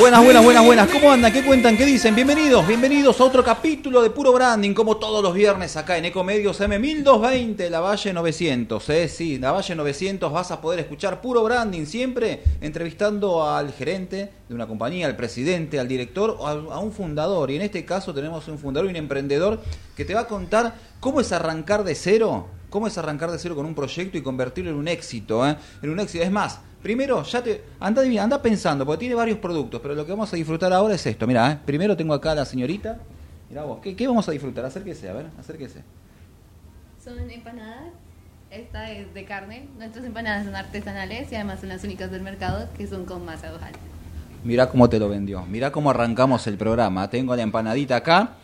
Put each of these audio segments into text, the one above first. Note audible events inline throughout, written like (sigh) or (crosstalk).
Buenas, buenas, buenas, buenas. ¿Cómo andan? ¿Qué cuentan? ¿Qué dicen? Bienvenidos, bienvenidos a otro capítulo de Puro Branding, como todos los viernes acá en Ecomedios M1220, La Valle 900. ¿eh? Sí, La Valle 900 vas a poder escuchar Puro Branding siempre entrevistando al gerente de una compañía, al presidente, al director o a, un fundador. Y en este caso tenemos un fundador y un emprendedor que te va a contar cómo es arrancar de cero, cómo es arrancar de cero con un proyecto y convertirlo en un éxito. ¿eh? En un éxito. Es más, Primero, ya te anda, anda pensando, porque tiene varios productos, pero lo que vamos a disfrutar ahora es esto. Mira, ¿eh? primero tengo acá a la señorita. Mira vos, ¿qué, vamos a disfrutar? Acérquese, a ver, acérquese. Son empanadas. Esta es de carne. Nuestras empanadas son artesanales y además son las únicas del mercado que son con masa ojal. Mira cómo te lo vendió. Mira cómo arrancamos el programa. Tengo la empanadita acá.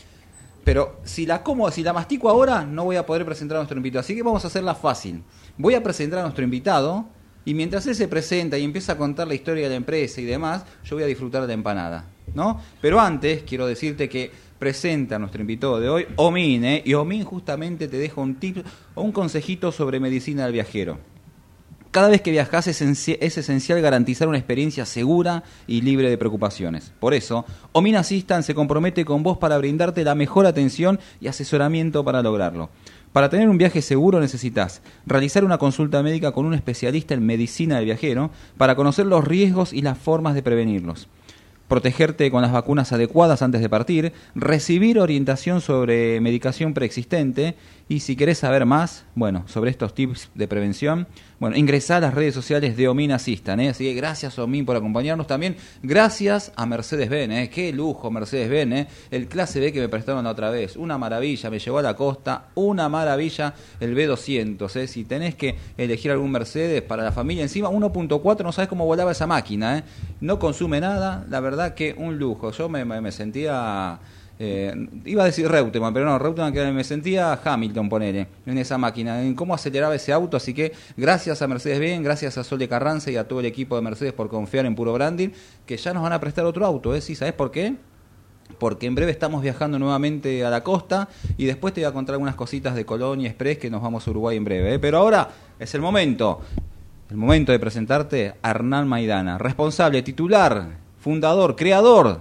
Pero si la como, si la mastico ahora, no voy a poder presentar a nuestro invitado. Así que vamos a hacerla fácil. Voy a presentar a nuestro invitado y mientras él se presenta y empieza a contar la historia de la empresa y demás, yo voy a disfrutar de la empanada, ¿no? Pero antes quiero decirte que presenta a nuestro invitado de hoy, Omin, ¿eh? y Omin justamente te deja un tip o un consejito sobre medicina del viajero. Cada vez que viajas es, esencial garantizar una experiencia segura y libre de preocupaciones. Por eso, Omin Assistant se compromete con vos para brindarte la mejor atención y asesoramiento para lograrlo. Para tener un viaje seguro necesitas realizar una consulta médica con un especialista en medicina del viajero para conocer los riesgos y las formas de prevenirlos. Protegerte con las vacunas adecuadas antes de partir, recibir orientación sobre medicación preexistente y si querés saber más, bueno, sobre estos tips de prevención, bueno, ingresá a las redes sociales de Omin Asistan, ¿eh? así que gracias Omin por acompañarnos también, gracias a Mercedes-Benz, ¿eh? qué lujo Mercedes-Benz, ¿eh? el clase B que me prestaron la otra vez, una maravilla, me llevó a la costa, una maravilla el B200, ¿eh? si tenés que elegir algún Mercedes para la familia, encima 1.4 no sabes cómo volaba esa máquina, ¿eh? no consume nada, la verdad que un lujo, yo me, me sentía eh, iba a decir Reutemann, pero no, Reutemann que me sentía Hamilton, ponele, en esa máquina, en cómo aceleraba ese auto. Así que gracias a Mercedes Benz, gracias a Sol de Carranza y a todo el equipo de Mercedes por confiar en Puro Branding, que ya nos van a prestar otro auto, ¿eh? ¿Sí? ¿Sabes por qué? Porque en breve estamos viajando nuevamente a la costa y después te voy a contar algunas cositas de Colonia Express que nos vamos a Uruguay en breve. ¿eh? Pero ahora es el momento, el momento de presentarte a Hernán Maidana, responsable, titular, fundador, creador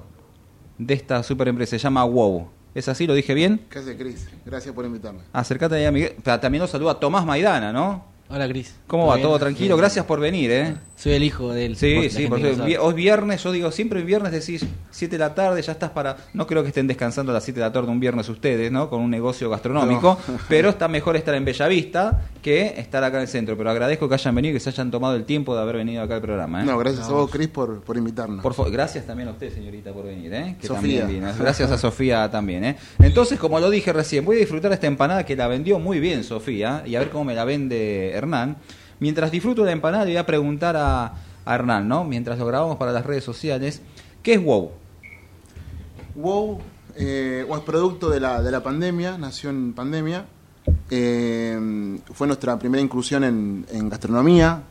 de esta super empresa. Se llama WOW. ¿Es así? ¿Lo dije bien? ¿Qué hace, Cris? Gracias por invitarme. Acércate ahí a Miguel. También nos saluda Tomás Maidana, ¿no? Hola, Cris. ¿Cómo va? ¿Todo tranquilo? Gracias por venir, ¿eh? Soy el hijo de él. Sí, sí, porque hoy viernes, yo digo, siempre el viernes decís 7 de la tarde, ya estás para... No creo que estén descansando a las 7 de la tarde un viernes ustedes, ¿no? Con un negocio gastronómico, (laughs) pero está mejor estar en Bellavista que estar acá en el centro. Pero agradezco que hayan venido y que se hayan tomado el tiempo de haber venido acá al programa. ¿eh? No, gracias a vos, Cris, por, por invitarnos. Por gracias también a usted, señorita, por venir, ¿eh? Que Sofía. (laughs) Gracias a Sofía también, ¿eh? Entonces, como lo dije recién, voy a disfrutar esta empanada que la vendió muy bien Sofía y a ver cómo me la vende Hernán. Mientras disfruto de la empanada, voy a preguntar a, Hernán, ¿no? Mientras lo grabamos para las redes sociales, ¿qué es WOW? WOW eh, es producto de la, de la pandemia, nació en pandemia. Eh, fue nuestra primera inclusión en, gastronomía.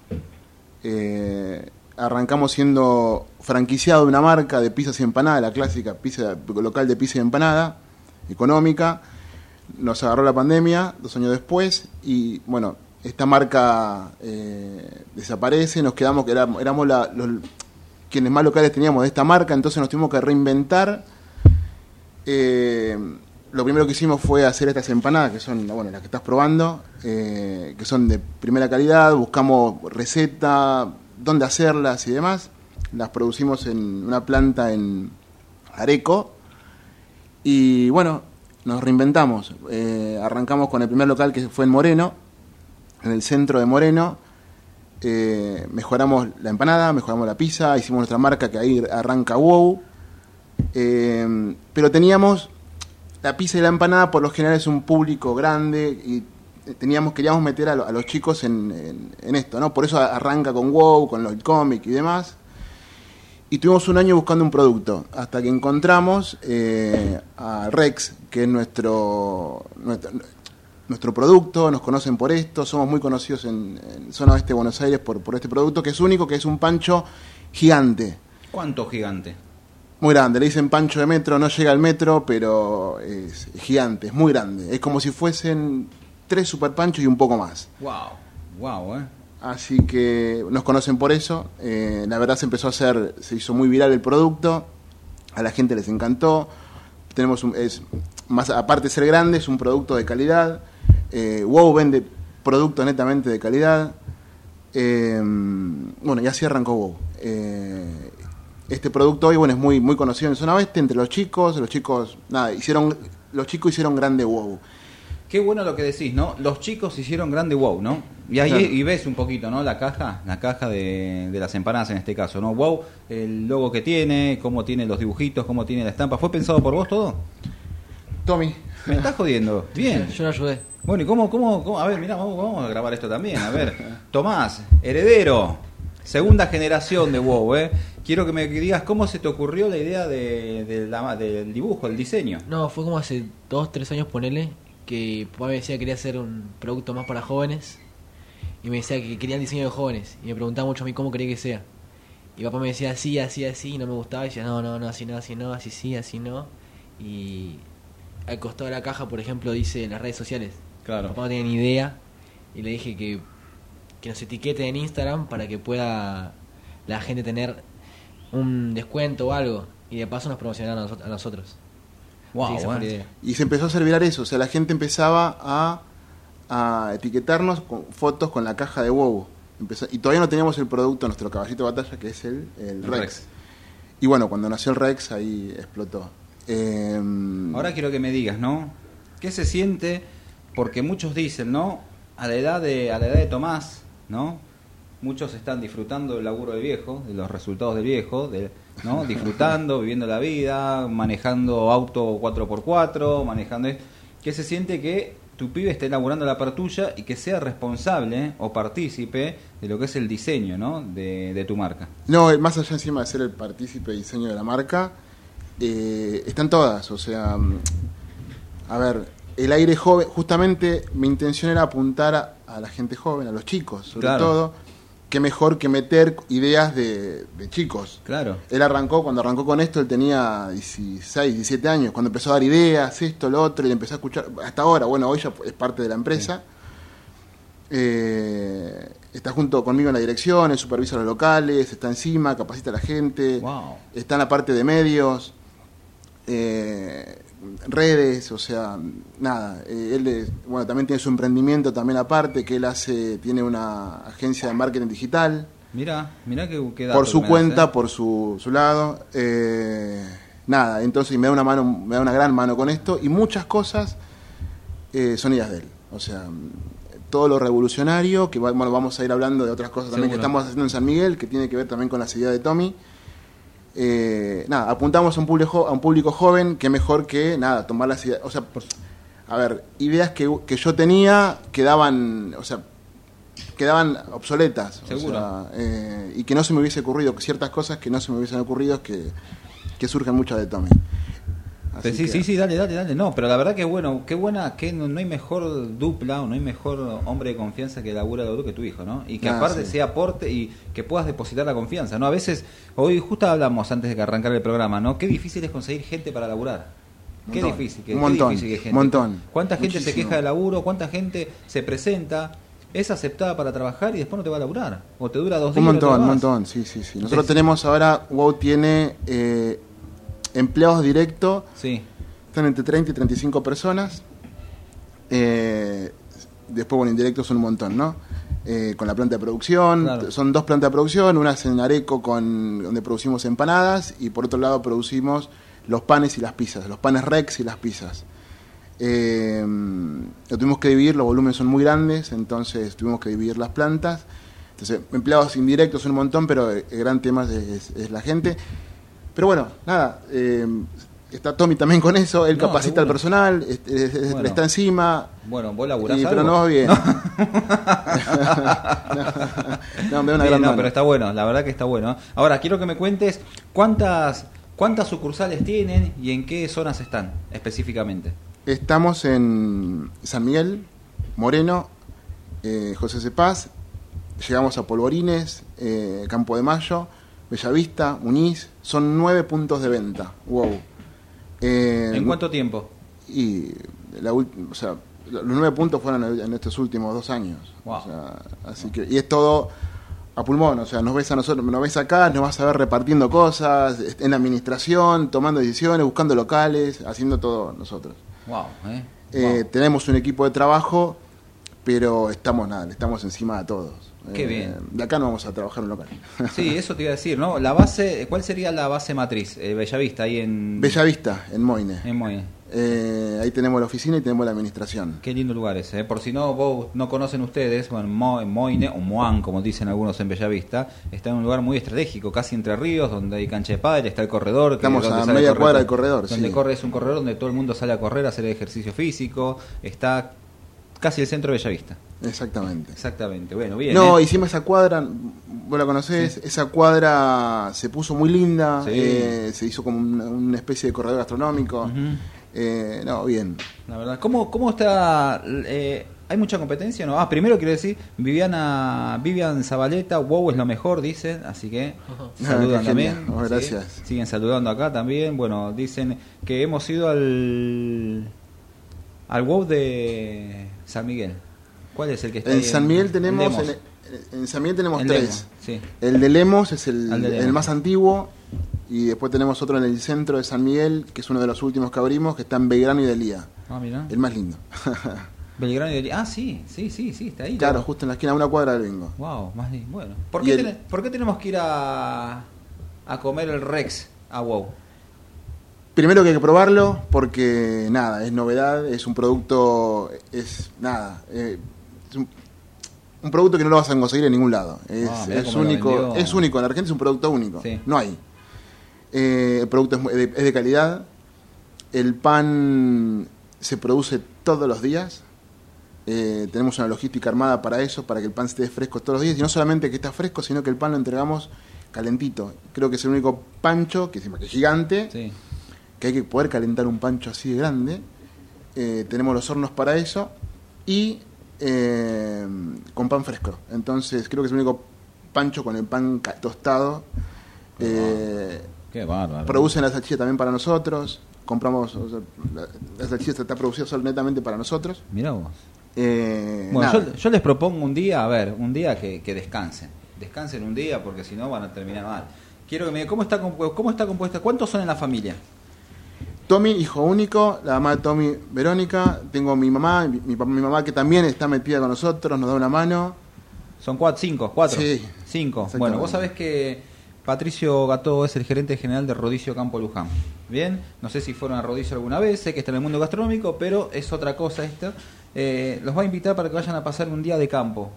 Eh, arrancamos siendo franquiciado de una marca de pizzas y empanadas, la clásica pizza local de pizza y empanada, económica. Nos agarró la pandemia dos años después y bueno, esta marca eh, desaparece, nos quedamos, que éramos, los, quienes más locales teníamos de esta marca, entonces nos tuvimos que reinventar. Eh, lo primero que hicimos fue hacer estas empanadas, que son bueno, las que estás probando, eh, que son de primera calidad, buscamos receta, dónde hacerlas y demás. Las producimos en una planta en Areco. Y bueno, nos reinventamos. arrancamos con el primer local que fue en Moreno, en el centro de Moreno. Eh, mejoramos la empanada, mejoramos la pizza, hicimos nuestra marca que ahí arranca WOW. Eh, pero teníamos la pizza y la empanada, por lo general es un público grande y teníamos queríamos meter a, los chicos en, esto, ¿no? Por eso arranca con WOW, con los cómics y demás. Y tuvimos un año buscando un producto, hasta que encontramos eh, a Rex, que es nuestro nuestro producto, nos conocen por esto, somos muy conocidos en, zona oeste de Buenos Aires por, por este producto, que es único, que es un pancho gigante. ¿Cuánto gigante? Muy grande, le dicen pancho de metro, no llega al metro, pero es gigante, es muy grande. Es como si fuesen tres super panchos y un poco más. Wow, wow, eh. Así que nos conocen por eso. Eh, la verdad se empezó a hacer, se hizo muy viral el producto. A la gente les encantó. Tenemos un, es más aparte de ser grande, es un producto de calidad. Eh, WoW vende productos netamente de calidad. Eh, bueno, y así arrancó WoW. Eh, este producto hoy bueno es muy muy conocido en zona oeste entre los chicos. Los chicos nada hicieron los chicos hicieron grande WoW. Qué bueno lo que decís, ¿no? Los chicos hicieron grande wow, ¿no? Y ahí Claro. y ves un poquito, ¿no? La caja, la caja de, de las empanadas en este caso, ¿no? Wow, el logo que tiene, cómo tiene los dibujitos, cómo tiene la estampa. ¿Fue pensado por vos todo? Tommy, Me estás jodiendo. (laughs) Bien. Yo lo ayudé. Bueno, ¿y cómo, cómo, cómo? A ver, mirá, vamos, vamos a grabar esto también. A ver, Tomás, heredero, segunda generación de WoW, ¿eh? Quiero que me digas cómo se te ocurrió la idea de, de la- del dibujo, el diseño. No, fue como hace dos, tres años, ponele, que papá me decía que quería hacer un producto más para jóvenes. Y me decía que quería el diseño de jóvenes. Y me preguntaba mucho a mí cómo quería que sea. Y papá me decía así, así, así, y no me gustaba. Y decía, no, no, no, así no, así no, así sí, así no. Y al costado de la caja, por ejemplo, dice las redes sociales. Claro. Papá no tenía ni idea. Y le dije que, que nos etiquete en Instagram para que pueda la gente tener un descuento o algo. Y de paso nos promocionar a, noso- a nosotros. Wow, bueno. y se empezó a hacer viral eso, o sea, la gente empezaba a, a etiquetarnos con fotos con la caja de WoW. Empezó- y todavía no teníamos el producto, nuestro caballito de batalla, que es el, el El Rex. Rex. Y bueno, cuando nació el Rex, ahí explotó. Eh, Ahora quiero que me digas, ¿no? ¿Qué se siente? Porque muchos dicen, ¿no? A la edad de, a la edad de Tomás, ¿no? Muchos están disfrutando del laburo del viejo, de los resultados del viejo, de, ¿no? (laughs) Disfrutando, viviendo la vida, manejando auto 4x4, manejando... ¿Qué se siente que tu pibe esté elaborando la par tuya y que sea responsable o partícipe de lo que es el diseño, ¿no? De, de tu marca. No, más allá encima de ser el partícipe de diseño de la marca, eh, están todas. O sea, mm, a ver, el aire joven, justamente mi intención era apuntar a, a la gente joven, a los chicos, sobre Claro. todo. Qué mejor que meter ideas de, de chicos. Claro. Él arrancó, cuando arrancó con esto, él tenía 16, 17 años, cuando empezó a dar ideas, esto, lo otro, y le empezó a escuchar, hasta ahora, bueno, hoy ya es parte de la empresa. Eh, está junto conmigo en la dirección, supervisa los locales, está encima, capacita a la gente, Wow. está en la parte de medios, eh, redes, o sea, nada. eh, él, es- bueno, también tiene su emprendimiento también aparte, que él hace, tiene una agencia de marketing digital Mira, mira que, qué dato por su cuenta, ¿eh? por su, su lado. eh, nada, entonces me da una mano, me da una gran mano con esto y muchas cosas eh, son ideas de él. O sea, todo lo revolucionario, que bueno, vamos a ir hablando de otras cosas también que estamos haciendo en San Miguel, que tiene que ver también con las ideas de Tommy. Eh, nada, apuntamos a un público a un público joven, que mejor que nada, tomar las ideas, o sea, a ver, ideas que, que yo tenía quedaban, o sea, quedaban obsoletas, o Seguro. sea, eh, y que no se me hubiese ocurrido, ciertas cosas que no se me hubiesen ocurrido que, que surgen muchas de Tommy. Así Sí, que- sí, sí, dale, dale, dale. No, pero la verdad que bueno, qué buena, que no, no hay mejor dupla o no hay mejor hombre de confianza que labura de oro que tu hijo, ¿no? Y que Ah, aparte sí. sea aporte y que puedas depositar la confianza, ¿no? A veces, hoy justo hablamos antes de que arrancara el programa, ¿no? Qué difícil es conseguir gente para laburar. Qué Montón. difícil, que, Un qué montón, difícil que gente. montón. ¿Cuánta gente se queja de laburo? ¿Cuánta gente se presenta? Es aceptada para trabajar y después no te va a laburar. O te dura dos días. Un montón, un montón, sí, sí, sí. Nosotros Entonces- tenemos ahora, WOW tiene eh, empleados directos, Sí, están entre 30 y 35 personas. Eh, después, bueno, indirectos son un montón, ¿no? Eh, con la planta de producción, Claro. son dos plantas de producción, una es en Areco con, donde producimos empanadas y por otro lado producimos los panes y las pizzas, los panes Rex y las pizzas. Eh, lo tuvimos que dividir, los volúmenes son muy grandes, entonces tuvimos que dividir las plantas. Entonces, empleados indirectos son un montón, pero el gran tema es, es- es la gente. Pero bueno, nada, eh, está Tommy también con eso, él No, capacita al personal, es- es- es- Bueno. está encima. bueno, vos laburás y- algo? pero no va bien. (laughs) no, me da una gran no, pero está bueno, la verdad que está bueno. Ahora, quiero que me cuentes cuántas cuántas sucursales tienen y en qué zonas están específicamente. Estamos en San Miguel, Moreno, eh, José Cepaz, llegamos a Polvorines, eh, Campo de Mayo, Bellavista, Muniz, son nueve puntos de venta. Wow. Eh, ¿En cuánto tiempo? Y la o sea, los nueve puntos fueron en estos últimos dos años. Wow. O sea, así que, y es todo a pulmón, o sea, nos ves a nosotros, nos ves acá, nos vas a ver repartiendo cosas, en la administración, tomando decisiones, buscando locales, haciendo todo nosotros. Wow, ¿eh? Eh, Wow. Tenemos un equipo de trabajo, pero estamos nada, estamos encima de todos. Qué Eh, bien. De acá no vamos a trabajar en un local. Sí, (laughs) eso te iba a decir, ¿no? La base, ¿cuál sería la base matriz? Eh, Bellavista, ahí en... Bellavista, en Moine. En Moine. Eh, ahí tenemos la oficina y tenemos la administración. Qué lindo lugar ese, ¿eh? Por si no vos no conocen ustedes, bueno, Mo- Moine o Moan, como dicen algunos en Bellavista, está en un lugar muy estratégico, casi entre ríos, donde hay cancha de pádel, está el corredor. que Estamos es donde a media cuadra del corredor, Donde sí. corre es un corredor donde todo el mundo sale a correr, a hacer ejercicio físico, está casi el centro de Bellavista. Exactamente. Exactamente, bueno, bien. No, ¿eh? hicimos esa cuadra, vos la conocés, esa cuadra se puso muy linda, Sí. eh, se hizo como una, una especie de corredor gastronómico. Eh, no, bien. La verdad, ¿cómo, cómo está? eh, ¿Hay mucha competencia? No. Ah, primero quiero decir, Viviana, Vivian Zabaleta, wow es lo mejor, dicen, así que Ah, saludan también. Oh, ¿sí? gracias. Siguen saludando acá también. Bueno, dicen que hemos ido al al wow de San Miguel. ¿Cuál es el que está En ahí San Miguel el tenemos, en, en San Miguel tenemos tres. Lemos, sí. El de Lemos es el, Lemos. más antiguo y después tenemos otro en el centro de San Miguel, que es uno de los últimos que abrimos, que está en Belgrano y Delía. Ah, mira. El más lindo. (laughs) Belgrano y Delhi- Ah, sí, sí, sí, sí, está ahí. claro, ¿no? justo en la esquina, a una cuadra del bingo. Wow, más bien. Bueno, ¿por qué, el- ten- por qué tenemos que ir a, a comer el Rex a WoW? Primero que hay que probarlo porque nada, es novedad, es un producto, es nada, eh, un, producto que no lo vas a conseguir en ningún lado. Es, Ah, es único, es único, en Argentina es un producto único, Sí. no hay. Eh, el producto es, de, es de calidad, el pan se produce todos los días, eh, tenemos una logística armada para eso, para que el pan esté fresco todos los días, y no solamente que está fresco, sino que el pan lo entregamos calentito. Creo que es el único pancho, que es que es gigante, Sí. que hay que poder calentar un pancho así de grande. Eh, tenemos los hornos para eso y eh, con pan fresco. Entonces creo que es el único pancho con el pan tostado. Eh, Qué bárbaro. producen la salchicha también para nosotros. Compramos, o sea, la, la salchicha está producida solo netamente para nosotros. Mirá vos. Eh, Bueno, yo, yo les propongo un día, a ver, un día que, que descansen. Descansen un día porque si no van a terminar mal. Quiero que me digan, ¿cómo está, ¿cómo está compuesta? ¿Cuántos son en la familia? Tommy, hijo único, la mamá de Tommy, Verónica. Tengo mi mamá, mi, mi mi mamá que también está metida con nosotros, nos da una mano. Son cuatro, cinco, cuatro. Sí, Cinco. Bueno, vos sabés que Patricio Gató es el gerente general de Rodicio Campo Luján. Bien, no sé si fueron a Rodicio alguna vez, sé que está en el mundo gastronómico, pero es otra cosa esto. Eh, los va a invitar para que vayan a pasar un día de campo.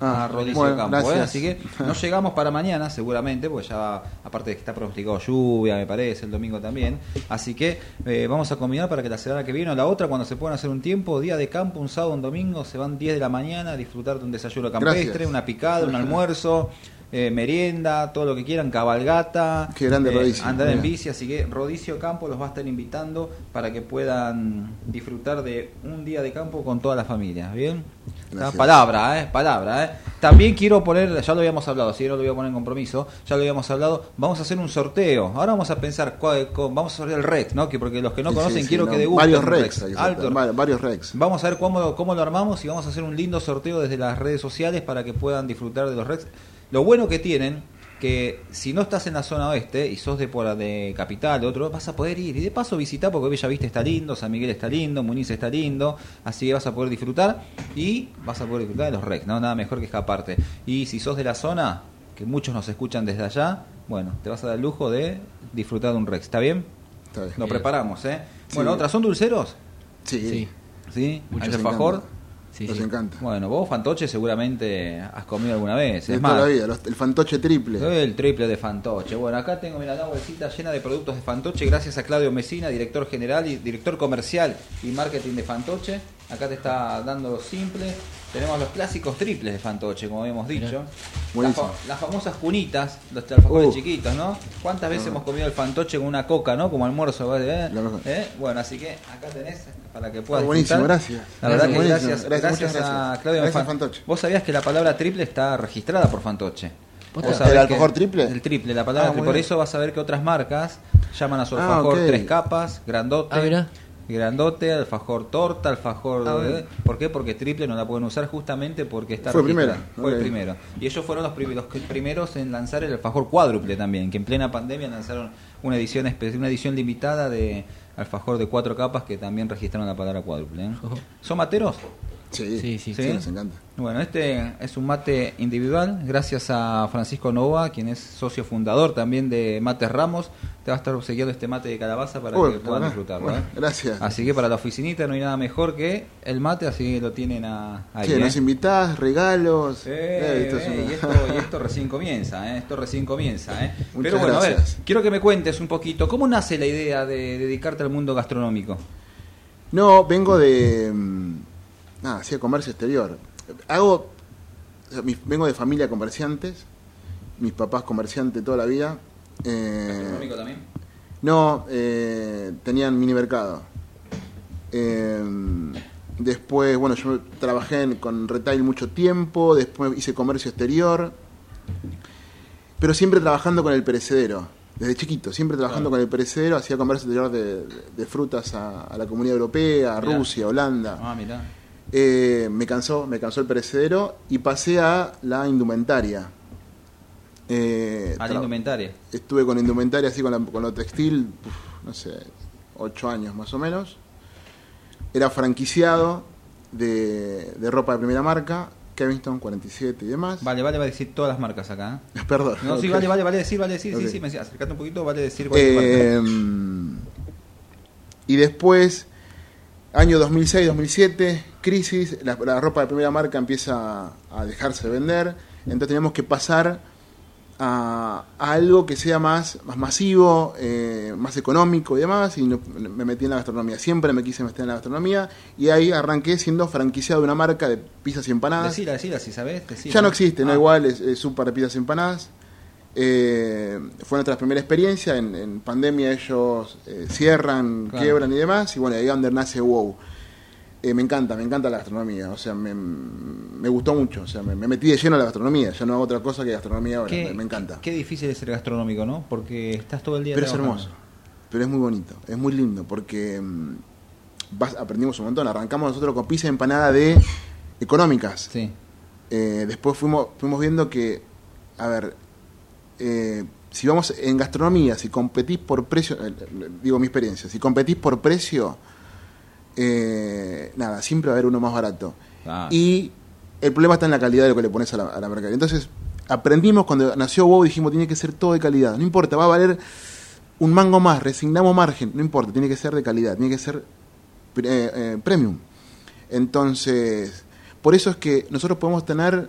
Ah, a Rodicio bueno, Campo, ¿eh? así que no llegamos para mañana seguramente, porque ya aparte de que está pronosticado lluvia, me parece, el domingo también, así que eh, vamos a combinar para que la semana que viene o la otra, cuando se puedan hacer un tiempo, día de campo, un sábado, un domingo, se van 10 de la mañana a disfrutar de un desayuno campestre, Gracias. una picada, un (laughs) almuerzo, eh, merienda, todo lo que quieran, cabalgata, Qué grande eh, Rodicio, andar en bici, así que Rodicio Campo los va a estar invitando para que puedan disfrutar de un día de campo con toda la familia, ¿bien? Ah, palabra, eh, palabra, eh. También quiero poner, ya lo habíamos hablado, si no lo voy a poner en compromiso, ya lo habíamos hablado, vamos a hacer un sorteo. Ahora vamos a pensar, cuál- vamos a sortear el Rex, ¿no? Que porque los que no Sí, conocen sí, quiero no, que degusten Varios Rex. Alto. varios Rex. Vamos a ver cómo, cómo lo armamos y vamos a hacer un lindo sorteo desde las redes sociales para que puedan disfrutar de los Rex. Lo bueno que tienen, que si no estás en la zona oeste y sos de por de capital, otro, vas a poder ir. Y de paso visitar porque Bellavista está lindo, San Miguel está lindo, Muniz está lindo, así que vas a poder disfrutar y vas a poder disfrutar de los Rex, ¿no? Nada mejor que escaparte. Y si sos de la zona, que muchos nos escuchan desde allá, bueno, te vas a dar el lujo de disfrutar de un Rex. ¿Está bien? Está bien. Lo preparamos, ¿eh? Sí. Bueno, otras, ¿son dulceros? Sí, Sí, ¿Sí? Muchos ¿Al les alfajor? Sí, Nos sí. encanta. Bueno, vos fantoche seguramente has comido alguna vez. de Es toda más, la vida, los- el fantoche triple. soy el triple de fantoche. Bueno, acá tengo mira, la bolsita llena de productos de fantoche gracias a Claudio Mesina, director general y director comercial y marketing de fantoche. Acá te está dando los simples. Tenemos los clásicos triples de fantoche, como habíamos dicho. Las, Buenísimo. fa- las famosas cunitas, los alfajores Uh. chiquitos, ¿no? ¿Cuántas veces hemos comido el fantoche con una coca, ¿no? Como almuerzo, ¿eh? La mejor. ¿Eh? Bueno, así que acá tenés para que puedas Buenísimo, disfrutar. gracias. La verdad que gracias, gracias, a. Claudio Gracias, Fan- Fantoche. Vos sabías que la palabra triple está registrada por Fantoche. ¿Posta? Vos sabés ¿El alfajor triple? El triple, la palabra Ah, triple. Por eso vas a ver que otras marcas llaman a su Ah, alfajor tres capas, grandote. Ah. Grandote, alfajor torta, alfajor... Ah, de-. ¿Por qué? Porque triple no la pueden usar justamente porque está Fue registrada. primero, Fue el ok. primero. Y ellos fueron los, prim- los que- primeros en lanzar el alfajor cuádruple también, que en plena pandemia lanzaron una edición una edición limitada de alfajor de cuatro capas que también registraron la palabra cuádruple. ¿eh? ¿Son materos? Sí, Sí, sí, sí, nos encanta. Bueno, este es un mate individual, gracias a Francisco Nova, quien es socio fundador también de Mates Ramos. Te va a estar obsequiando este mate de calabaza para que puedan bueno, disfrutarlo. bueno, ¿eh? gracias. Así que para la oficinita no hay nada mejor que el mate, así que lo tienen a, ahí. Sí, ¿eh? nos invitás, regalos. Eh, esto es una- y, esto, y esto recién comienza, ¿eh? esto recién comienza. ¿eh? (laughs) Pero bueno, a ver, gracias. quiero que me cuentes un poquito, ¿cómo nace la idea de dedicarte al mundo gastronómico? No, vengo de. Nada, hacía comercio exterior. Hago. o sea, mi- vengo de familia comerciantes. Mis papás comerciantes toda la vida. Eh, ¿Gastronómico también? no, eh, tenían mini mercado. Eh, después, bueno, yo trabajé en- con retail mucho tiempo. Después hice comercio exterior. Pero siempre trabajando con el perecedero. Desde chiquito, siempre trabajando Claro. con el perecedero. Hacía comercio exterior de, de frutas a, a la comunidad europea, a Mirá. Rusia, Holanda. Ah, mirá. Eh, me cansó, me cansó el perecedero y pasé a la indumentaria. Eh, A la indumentaria. Estuve con indumentaria, así con, la- con lo textil, uf, no sé, ocho años más o menos. Era franquiciado de, de ropa de primera marca, Kevinston 47 y demás. Vale, vale, va a decir todas las marcas acá. ¿eh? (laughs) Perdón. No, sí, vale, vale, vale decir, vale decir, Ok. sí, sí, me decía, acercate un poquito, vale decir Eh, marca. y después, año 2006-2007, crisis, la, la ropa de primera marca empieza a dejarse de vender, entonces tenemos que pasar a, a algo que sea más, más masivo, eh, más económico y demás, y no- me metí en la gastronomía. Siempre me quise meter en la gastronomía, y ahí arranqué siendo franquiciado de una marca de pizzas y empanadas. Decila, decila, si sabes, decila. Ya no existe, no Ah, igual, es, es Super Pizzas Empanadas. Eh, fue nuestra primera experiencia, en, en pandemia ellos eh, cierran, Claro. quiebran y demás, y bueno, ahí es donde nace WOW. Eh, me encanta, me encanta la gastronomía, o sea, me, me gustó mucho, o sea, me, me metí de lleno a la gastronomía, ya no hago otra cosa que gastronomía ahora, me, me encanta. Qué difícil es ser gastronómico, ¿no? Porque estás todo el día Pero es hermoso, pero es muy bonito, es muy lindo, porque mm, vas- aprendimos un montón, arrancamos nosotros con pizza y empanada de económicas, Sí. Después fuimos, fuimos viendo que, a ver, eh, si vamos en gastronomía, si competís por precio, eh, digo mi experiencia, si competís por precio, eh, nada, siempre va a haber uno más barato. Ah, Y el problema está en la calidad de lo que le pones a la, a la mercadería. Entonces, aprendimos cuando nació WoW, dijimos, tiene que ser todo de calidad. No importa, va a valer un mango más, resignamos margen, no importa, tiene que ser de calidad, tiene que ser eh, premium. Entonces, por eso es que nosotros podemos tener, te-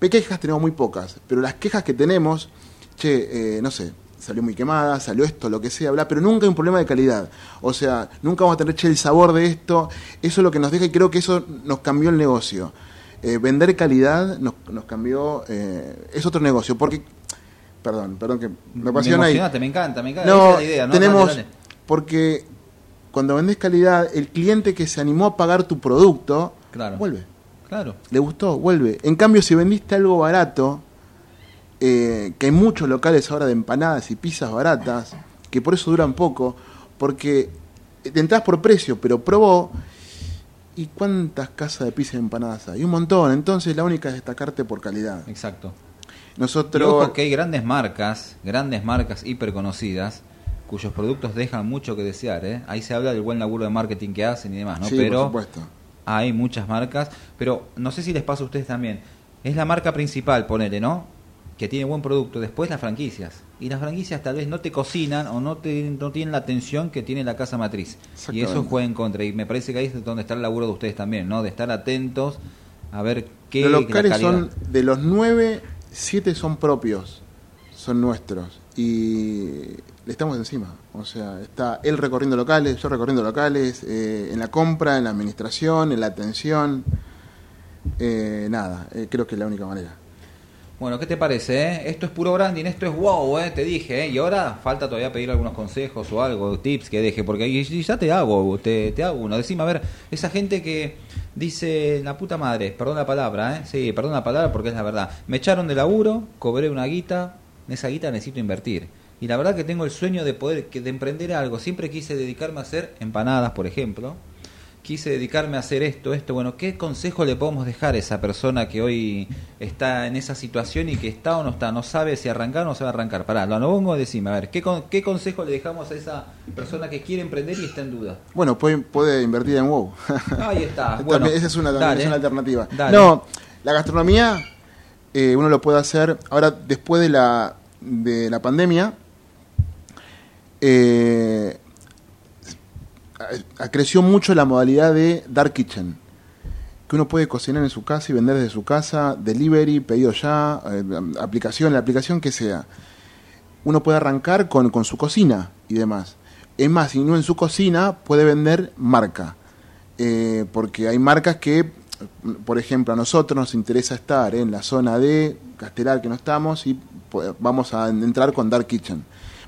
quejas tenemos muy pocas, pero las quejas que tenemos, che, eh, no sé, salió muy quemada, salió esto, lo que sea, bla, pero nunca hay un problema de calidad. O sea, nunca vamos a tener, che, el sabor de esto, eso es lo que nos deja y creo que eso nos cambió el negocio. Eh, vender calidad nos, nos cambió, eh, es otro negocio, porque, perdón, perdón que me me apasiona ahí. emocionaste, me encanta, me encanta. No, esa idea, ¿no? tenemos, Dale, dale. porque cuando vendés calidad, el cliente que se animó a pagar tu producto, Claro. vuelve. Claro. Le gustó, vuelve. En cambio, si vendiste algo barato, eh, que hay muchos locales ahora de empanadas y pizzas baratas, que por eso duran poco, porque te entras por precio, pero probó. ¿Y cuántas casas de pizza y empanadas hay? Un montón. Entonces, la única es destacarte por calidad. Exacto. Y Nosotros. ojo que hay grandes marcas, grandes marcas hiper conocidas, cuyos productos dejan mucho que desear, ¿eh? Ahí se habla del buen laburo de marketing que hacen y demás, ¿no? sí, pero por supuesto. Hay muchas marcas, pero no sé si les pasa a ustedes también. Es la marca principal, ponele, ¿no? Que tiene buen producto, después las franquicias. Y las franquicias tal vez no te cocinan o no, te, no tienen la atención que tiene la casa matriz. Y eso juega en contra. Y me parece que ahí es donde está el laburo de ustedes también, ¿no? De estar atentos a ver qué Los calidad. son, de los nueve, siete son propios, son nuestros. Y le estamos encima. O sea, está él recorriendo locales, yo recorriendo locales, eh, en la compra, en la administración, en la atención. Eh, nada, eh, creo que es la única manera. Bueno, ¿qué te parece? eh? Esto es puro branding, esto es wow, eh, te dije. Y ahora falta todavía pedir algunos consejos o algo, tips que deje, porque ya te hago, te, te hago uno. Decime, a ver, esa gente que dice, la puta madre, perdón la palabra, ¿eh? Sí, perdón la palabra porque es la verdad. Me echaron de laburo, cobré una guita, en esa guita necesito invertir. Y la verdad que tengo el sueño de poder, que de emprender algo. Siempre quise dedicarme a hacer empanadas, por ejemplo. Quise dedicarme a hacer esto, esto. Bueno, ¿qué consejo le podemos dejar a esa persona que hoy está en esa situación y que está o no está? No sabe si arrancar o no sabe arrancar. Pará, lo pongo, decime, a ver, ¿qué, con- ¿qué consejo le dejamos a esa persona que quiere emprender y está en duda? Bueno, puede, puede invertir en WoW. (laughs) Ahí está. También Bueno, esa es una, dale. es una alternativa. Dale. No, la gastronomía eh, uno lo puede hacer ahora después de la de la pandemia. Eh, creció mucho la modalidad de dark kitchen, que uno puede cocinar en su casa y vender desde su casa, delivery, pedido ya, eh, aplicación, la aplicación que sea. Uno puede arrancar con, con su cocina y demás. Es más, si no en su cocina, puede vender marca. Eh, porque hay marcas que, por ejemplo, a nosotros nos interesa estar en la zona de Castelar que no estamos y vamos a entrar con Dark Kitchen.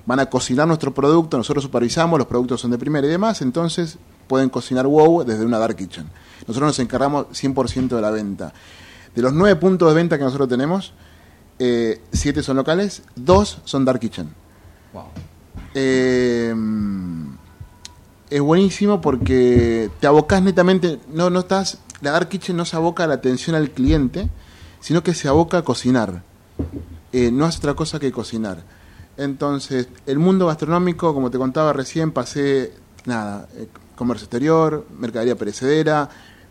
Van a cocinar nuestro producto, nosotros supervisamos, los productos son de primera y demás, entonces pueden cocinar WoW desde una Dark Kitchen. Nosotros nos encargamos 100% de la venta. De los nueve puntos de venta que nosotros tenemos, eh, siete son locales, dos son Dark Kitchen. Wow. Eh, es buenísimo porque te abocas netamente, no, no estás, la Dark Kitchen no se aboca a la atención al cliente, sino que se aboca a cocinar. Eh, no hace otra cosa que cocinar. Entonces, el mundo gastronómico, como te contaba recién, pasé, nada, eh, comercio exterior, mercadería perecedera,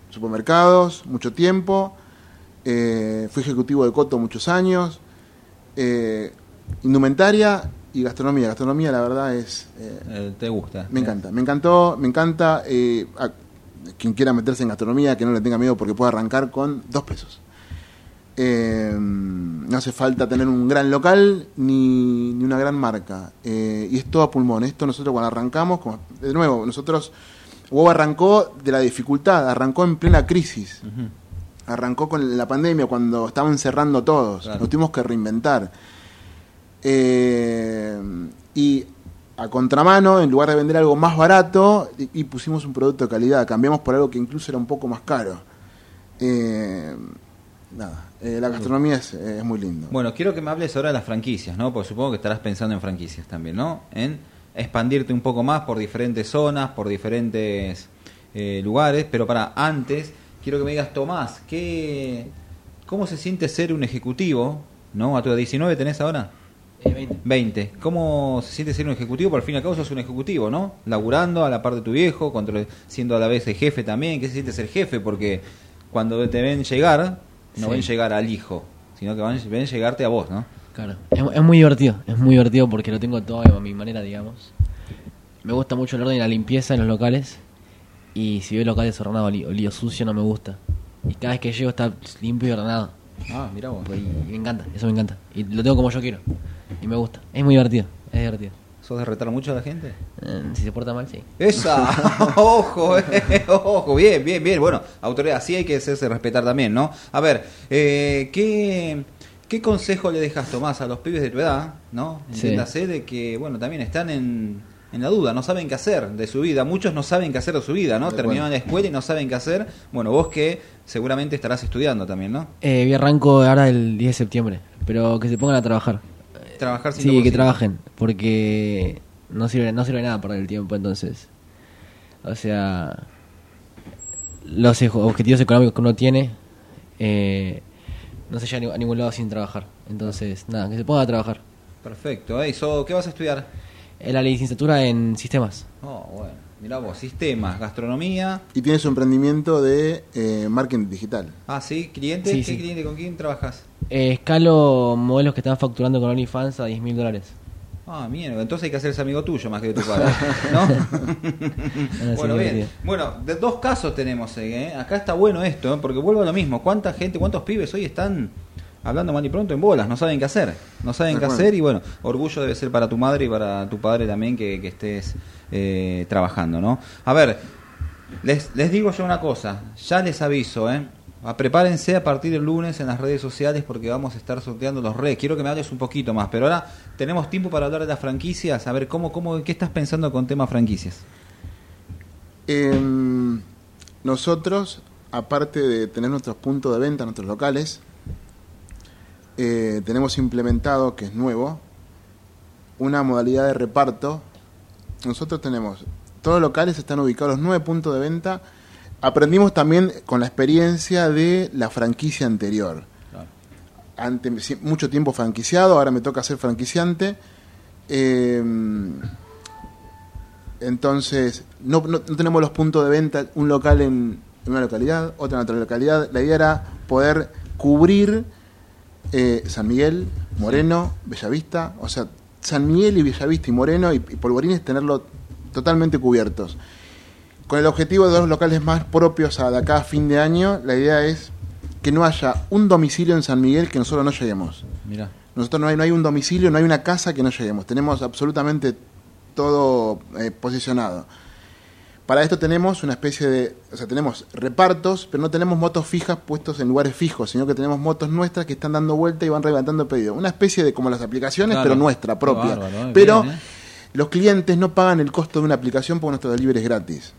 supermercados, mucho tiempo, eh, fui ejecutivo de Coto muchos años, eh, indumentaria y gastronomía. Gastronomía, la verdad, es... eh, Eh, ¿Te gusta? me encanta, me encantó, me encanta. eh, a- quien quiera meterse en gastronomía, que no le tenga miedo porque puede arrancar con dos pesos. Eh, no hace falta tener un gran local ni, ni una gran marca. Eh, y es todo a pulmón. Esto nosotros cuando arrancamos, como, de nuevo, nosotros, WoW arrancó de la dificultad, arrancó en plena crisis. Arrancó con la pandemia, cuando estaban cerrando todos. Claro. Nos tuvimos que reinventar. Eh, y a contramano, en lugar de vender algo más barato, y, y pusimos un producto de calidad. Cambiamos por algo que incluso era un poco más caro. Eh, nada, eh, la gastronomía es, es muy lindo. Bueno, quiero que me hables ahora de las franquicias, ¿no? Porque supongo que estarás pensando en franquicias también, ¿no? En expandirte un poco más por diferentes zonas, por diferentes eh, lugares, pero para antes quiero que me digas, Tomás, ¿qué, ¿cómo se siente ser un ejecutivo? ¿No? ¿A tu 19 tenés ahora? Eh, 20. 20. ¿Cómo se siente ser un ejecutivo? Por fin y al cabo sos un ejecutivo, ¿no? Laburando a la par de tu viejo, siendo a la vez el jefe también. ¿Qué se siente ser jefe? Porque cuando te ven llegar, no Sí. ven llegar al hijo, sino que van, ven llegarte a vos, ¿no? Claro. Es, es muy divertido, es muy divertido porque lo tengo todo a mi manera, digamos. Me gusta mucho el orden y la limpieza en los locales. Y si veo el local desordenado o lío sucio, no me gusta. Y cada vez que llego está limpio y ordenado. Ah, mira vos. Pues, y me encanta, eso me encanta. Y lo tengo como yo quiero. Y me gusta. Es muy divertido, es divertido. ¿Sos de retar mucho a la gente? Eh, si se porta mal, sí. Esa, (laughs) (laughs) ojo, eh, ojo, bien, bien, bien. Bueno, autoridad, sí hay que hacerse respetar también, ¿no? A ver, eh, ¿qué, ¿qué consejo le dejas, Tomás, a los pibes de tu edad, ¿no? Sí. Entiéndase de que, bueno, también están en, en la duda, no saben qué hacer de su vida. Muchos no saben qué hacer de su vida, ¿no? Terminaron la escuela y no saben qué hacer. Bueno, vos que seguramente estarás estudiando también, ¿no? Eh, vi arranco ahora el 10 de septiembre. Pero que se pongan a trabajar. Trabajar sin Sí, que trabajen, porque no sirve, no sirve nada perder el tiempo entonces. O sea, los objetivos económicos que uno tiene eh, no se llega a ni- a ningún lado sin trabajar. Entonces, nada, que se ponga a trabajar. Perfecto. ¿eh? ¿Y so- ¿Qué vas a estudiar? Es la licenciatura en sistemas. Oh, bueno, mirá vos, sistemas, gastronomía. Y tiene su emprendimiento de eh, marketing digital. Ah, sí, cliente. Sí, ¿Qué sí. cliente? ¿Con quién trabajas? Eh, escalo modelos que están facturando con OnlyFans a 10 mil dólares. Ah, mierda, entonces hay que hacerse amigo tuyo más que de tu padre, ¿no? (laughs) bueno, bien. divertido. Bueno, de dos casos tenemos, eh, ¿eh? acá está bueno esto, ¿eh? porque vuelvo a lo mismo. ¿Cuánta gente, cuántos pibes hoy están hablando mal y pronto en bolas? No saben qué hacer, no saben qué hacer y bueno, orgullo debe ser para tu madre y para tu padre también que, que estés eh, trabajando, ¿no? A ver, les, les digo yo una cosa, ya les aviso, ¿eh? A- prepárense a partir del lunes en las redes sociales porque vamos a estar sorteando los redes. Quiero que me hables un poquito más, pero ahora tenemos tiempo para hablar de las franquicias. A ver, ¿cómo, cómo, ¿qué estás pensando con tema franquicias? Em, nosotros, aparte de tener nuestros puntos de venta, nuestros locales, eh, tenemos implementado, que es nuevo, una modalidad de reparto. Nosotros tenemos, todos los locales están ubicados los nueve puntos de venta. Aprendimos también con la experiencia de la franquicia anterior. Claro. Ante, mucho tiempo franquiciado, ahora me toca ser franquiciante. Eh, entonces, no, no- no tenemos los puntos de venta, un local en, en una localidad, otro en otra localidad. La idea era poder cubrir eh, San Miguel, Moreno, Bellavista, o sea, San Miguel y Bellavista y Moreno y, y Polvorines tenerlo totalmente cubiertos. Con el objetivo de dos locales más propios a de acá a fin de año, la idea es que no haya un domicilio en San Miguel que nosotros no lleguemos. Mira. Nosotros no hay, no hay un domicilio, no hay una casa que no lleguemos. Tenemos absolutamente todo eh, posicionado. Para esto tenemos una especie de, o sea, tenemos repartos, pero no tenemos motos fijas puestos en lugares fijos, sino que tenemos motos nuestras que están dando vuelta y van levantando pedidos. Una especie de como las aplicaciones, Claro. pero nuestra, propia. bárbaro, eh, pero bien, eh. los clientes no pagan el costo de una aplicación porque nuestro delivery es gratis.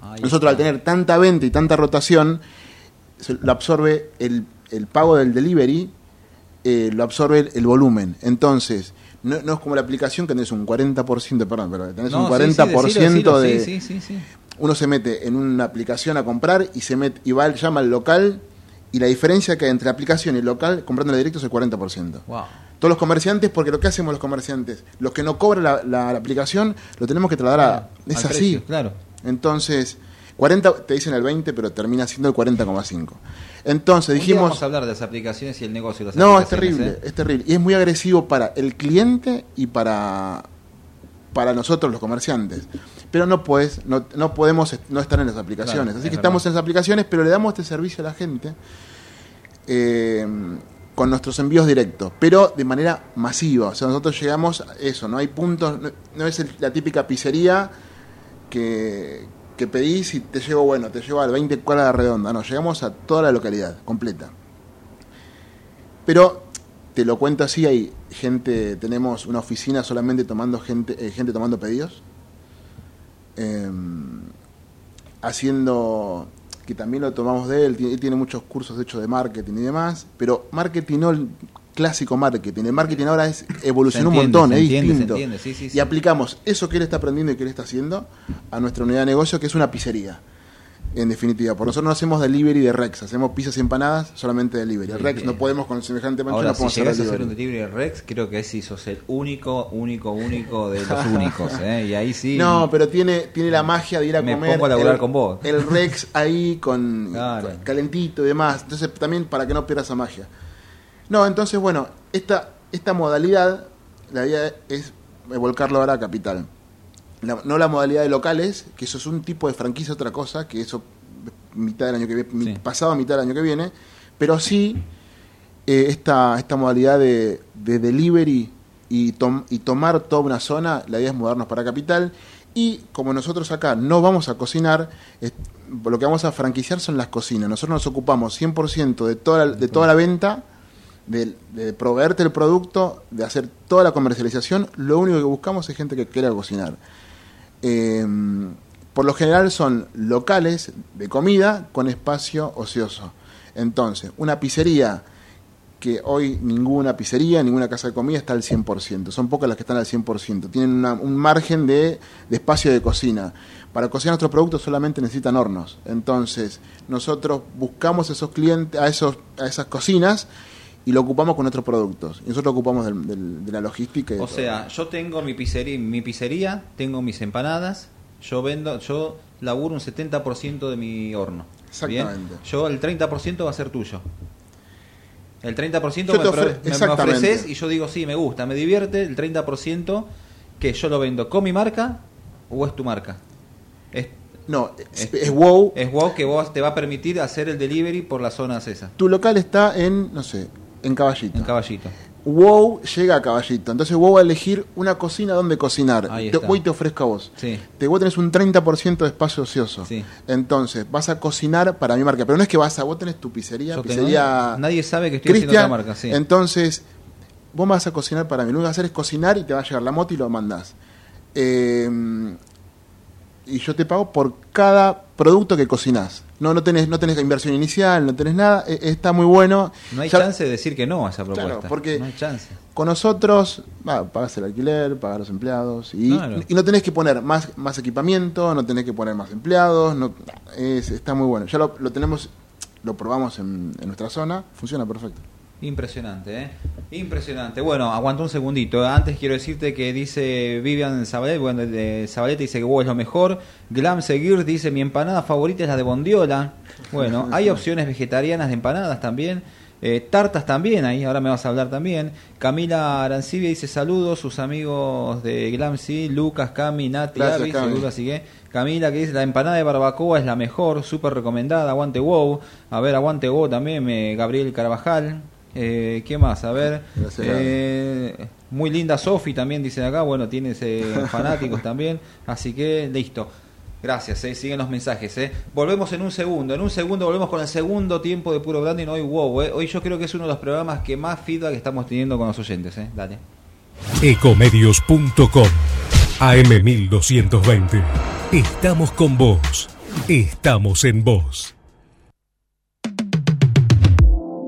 Ahí Nosotros al tener tanta venta y tanta rotación, se- lo absorbe el, el pago del delivery, eh, lo absorbe el, el volumen. Entonces, no, no es como la aplicación que tenés un 40%, perdón, pero tenés No, un sí, sí, 40% decilo, decilo, de... Sí, sí, sí, sí. Uno se mete en una aplicación a comprar y se mete y va, llama al local y la diferencia que hay entre aplicación y local comprando directo es el 40%. Wow. Todos los comerciantes, porque lo que hacemos los comerciantes, los que no cobran la, la- la aplicación, lo tenemos que trasladar a... Es así. precio, claro. Entonces, 40, te dicen el 20, pero termina siendo el 40,5. Entonces dijimos, Vamos a hablar de las aplicaciones y el negocio. de las no, es terrible, ¿eh? es terrible. Y es muy agresivo para el cliente y para, para nosotros los comerciantes. Pero no puedes, no, no podemos no estar en las aplicaciones. Claro, Así es que estamos en las aplicaciones, pero le damos este servicio a la gente eh, con nuestros envíos directos, pero de manera masiva. O sea, nosotros llegamos a eso, no hay puntos, no, no es el- la típica pizzería que, que pedís y te llevo, bueno, te llevo a 20 cuadras redonda. No, llegamos a toda la localidad, completa. Pero te lo cuento así, hay gente, tenemos una oficina solamente tomando gente, eh, gente tomando pedidos. Eh, haciendo que también lo tomamos de él, tiene, tiene muchos cursos de hecho de marketing y demás, pero marketing no clásico marketing, el marketing ahora es evolucionó un montón, es entiende, distinto. entiende, sí, sí, Y sí. aplicamos eso que él está aprendiendo y que él está haciendo a nuestra unidad de negocio, que es una pizzería. En definitiva, por nosotros no hacemos delivery de Rex, hacemos pizzas y empanadas, solamente delivery. Sí, Rex sí. no podemos con semejante mancha, Ahora, no si podemos llegas a hacer hacer un delivery. delivery de Rex, creo que sí sos el único, único, único de los (laughs) únicos. ¿eh? Y ahí sí. No, pero tiene, tiene la magia de ir a Me comer. pongo a laburar el, con vos. El Rex ahí con (laughs) Claro. con calentito y demás. Entonces, también para que no pierda esa magia. No, entonces, bueno, esta, esta modalidad, la idea es volcarlo ahora a Capital. La- no la modalidad de locales, que eso es un tipo de franquicia, otra cosa, que eso mitad del año que viene, Sí. pasado mitad del año que viene, pero sí eh, esta, esta modalidad de, de delivery y, tom- y tomar toda una zona, la idea es mudarnos para capital. Y como nosotros acá no vamos a cocinar, es- lo que vamos a franquiciar son las cocinas. Nosotros nos ocupamos 100% de toda la, de toda la venta, de, de proveerte el producto, de hacer toda la comercialización. Lo único que buscamos es gente que quiera cocinar. Eh, por lo general son locales de comida con espacio ocioso. Entonces, una pizzería que hoy ninguna pizzería, ninguna casa de comida está al 100%. Son pocas las que están al 100%. Tienen una- un margen de, de espacio de cocina. Para cocinar nuestros productos solamente necesitan hornos. Entonces, nosotros buscamos esos clientes, a, esos, a esas cocinas y lo ocupamos con nuestros productos. Y nosotros lo ocupamos del- del- de la logística. y de O todo. sea, yo tengo mi pizzería, mi pizzería, tengo mis empanadas, yo vendo, yo laburo un 70% de mi horno. ¿bien? Exactamente. Yo el 30% va a ser tuyo. El 30% Yo me, ofre- me- me ofreces y yo digo, sí, me gusta, me divierte. El 30% que yo lo vendo con mi marca o es tu marca. Es, No, es wow. es wow que vos te va a permitir hacer el delivery por las zonas esas. Tu local está en, no sé, en Caballito. En caballito. WoW llega a Caballito. Entonces WoW va a elegir una cocina donde cocinar. Ahí Te, está. ofrezco a vos. Sí. Te, vos tenés un 30% de espacio ocioso. Sí. Entonces, vas a cocinar para mi marca. Pero no es que vas a, vos tenés tu pizzería, Yo tengo- pizzería... nadie sabe que estoy haciendo Cristian. otra marca, sí. Entonces, vos vas a cocinar para mí. Lo que vas a hacer es cocinar y te va a llegar la moto y lo mandás. Eh, y yo te pago por cada producto que cocinás. No, no tenés, no tenés inversión inicial, no tenés nada, e- está muy bueno. No hay Ya- chance de decir que no a esa propuesta. Claro, porque- No hay chance. Con nosotros, va, pagás el alquiler, pagás los empleados y, no tenés que poner más, más equipamiento, no tenés que poner más empleados, no, es, está muy bueno. Ya lo, lo tenemos, lo probamos en, en nuestra zona, funciona perfecto. Impresionante, ¿eh? Impresionante. Bueno, aguanta un segundito. Antes quiero decirte que dice Vivian Zabaleta, bueno, de Zabaleta dice que vos es lo mejor. Glam Seguir dice mi empanada favorita es la de bondiola. Bueno, hay (laughs) opciones vegetarianas de empanadas también. Eh, tartas también, ahí ahora me vas a hablar también. Camila Arancibia dice saludos, sus amigos de Glam sí, Lucas, Cami, Nati, Gracias, Cami. seguro, así que Camila que dice la empanada de barbacoa es la mejor, súper recomendada, aguante wow. A ver, aguante wow también, me, Gabriel Carvajal. Eh, ¿Qué más? A ver. Eh, muy linda Sofi también dicen acá. Bueno, tienes eh, (laughs) fanáticos también. Así que listo. Gracias, eh, siguen los mensajes. Eh. Volvemos en un segundo. En un segundo volvemos con el segundo tiempo de Puro Branding. Hoy, wow, eh. hoy yo creo que es uno de los programas que más feedback estamos teniendo con los oyentes. Eh. Dale. Ecomedios.com AM1220. Estamos con vos. Estamos en vos.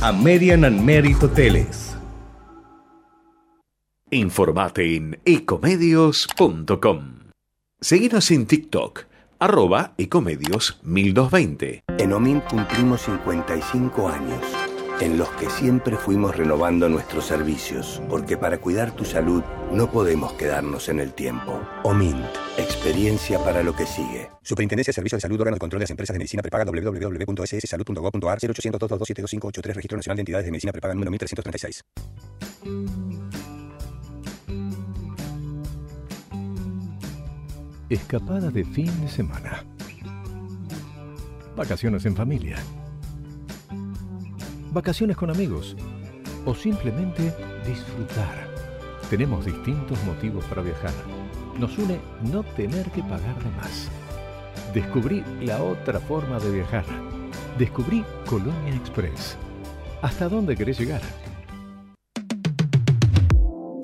American and Merit Hoteles. Informate en ecomedios.com. Seguinos en TikTok, arroba ecomedios 1220. En OMINT cumplimos 55 años, en los que siempre fuimos renovando nuestros servicios, porque para cuidar tu salud no podemos quedarnos en el tiempo. OMINT, experiencia para lo que sigue. Superintendencia de Servicios de Salud, órgano de control de las empresas de medicina prepaga www.sssalud.gov.ar 0800 222 Registro Nacional de Entidades de Medicina Prepaga número 1336. Escapada de fin de semana. Vacaciones en familia. Vacaciones con amigos. O simplemente disfrutar. Tenemos distintos motivos para viajar. Nos une no tener que pagar de más. Descubrí la otra forma de viajar. Descubrí Colonia Express. ¿Hasta dónde querés llegar?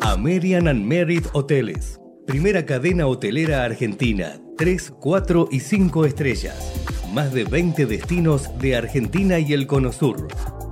American and Merit Hoteles. Primera cadena hotelera argentina. 3, 4 y 5 estrellas. Más de 20 destinos de Argentina y el Cono Sur.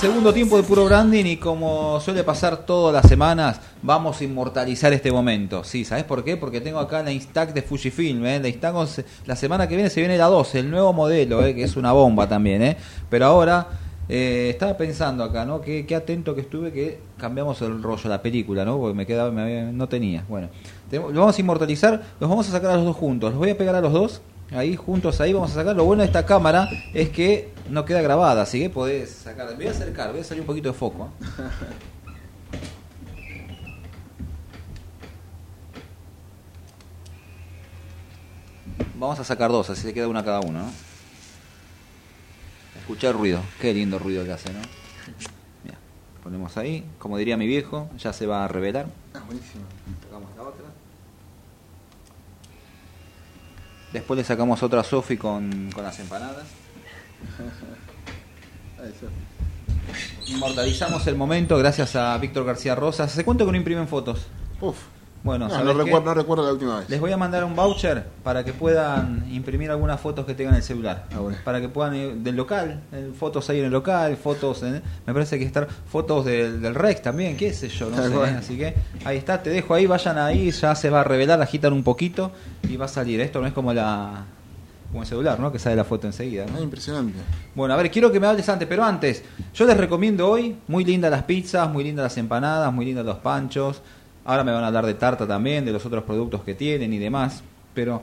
Segundo tiempo de puro branding y como suele pasar todas las semanas, vamos a inmortalizar este momento. Sí, ¿sabes por qué? Porque tengo acá la Instax de Fujifilm, ¿eh? La Instax, la semana que viene se viene la 12, el nuevo modelo, ¿eh? que es una bomba también, ¿eh? Pero ahora eh, estaba pensando acá, ¿no? Qué, atento que estuve que cambiamos el rollo, la película, ¿no? Porque me quedaba, no tenía. Bueno, tenemos- lo vamos a inmortalizar, los vamos a sacar a los dos juntos. Los voy a pegar a los dos. Ahí juntos, ahí vamos a sacar. Lo bueno de esta cámara es que no queda grabada, así que podés sacar. Me voy a acercar, voy a salir un poquito de foco. ¿eh? Vamos a sacar dos, así se queda una cada uno, ¿no? Escuchar ruido, qué lindo ruido que hace, ¿no? Mira, ponemos ahí, como diría mi viejo, ya se va a revelar. Ah, buenísimo. Sacamos la otra. Después le sacamos otra Sofi con, con las empanadas. Inmortalizamos el momento gracias a Víctor García Rosas. ¿Hace cuánto que no imprimen fotos? Uf. Bueno, No, ¿sabes no, recuerdo, no recuerdo la última vez. Les voy a mandar un voucher para que puedan imprimir algunas fotos que tengan en el celular. Ah, bueno. Para que puedan ir del local, eh, fotos ahí en el local, fotos, en- me parece que estar fotos del, del Rex también, qué sé yo, no Tal sé. cual. eh, Así que ahí está, te dejo ahí, vayan ahí, ya se va a revelar, agitan un poquito y va a salir. Esto no es como la como el celular, ¿no? Que sale la foto enseguida. ¿no? Ah, impresionante. Bueno, a ver, quiero que me hables antes, pero antes, yo les recomiendo hoy, muy lindas las pizzas, muy lindas las empanadas, muy lindos los panchos. Ahora me van a hablar de tarta también, de los otros productos que tienen y demás. Pero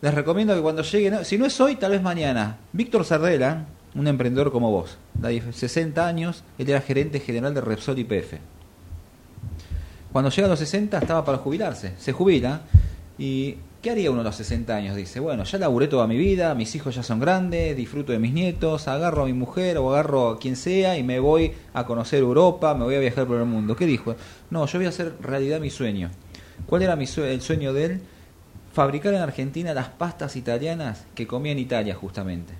les recomiendo que cuando lleguen, si no es hoy, tal vez mañana. Víctor Sardela, un emprendedor como vos, de 60 años, él era gerente general de Repsol YPF. Cuando llega a los 60 estaba para jubilarse, se jubila y ¿qué haría uno a los 60 años? Dice, bueno, ya laburé toda mi vida, mis hijos ya son grandes, disfruto de mis nietos, agarro a mi mujer o agarro a quien sea y me voy a conocer Europa, me voy a viajar por el mundo. ¿Qué dijo? No, yo voy a hacer realidad mi sueño. ¿Cuál era mi sue- el sueño de él? Fabricar en Argentina las pastas italianas que comía en Italia justamente.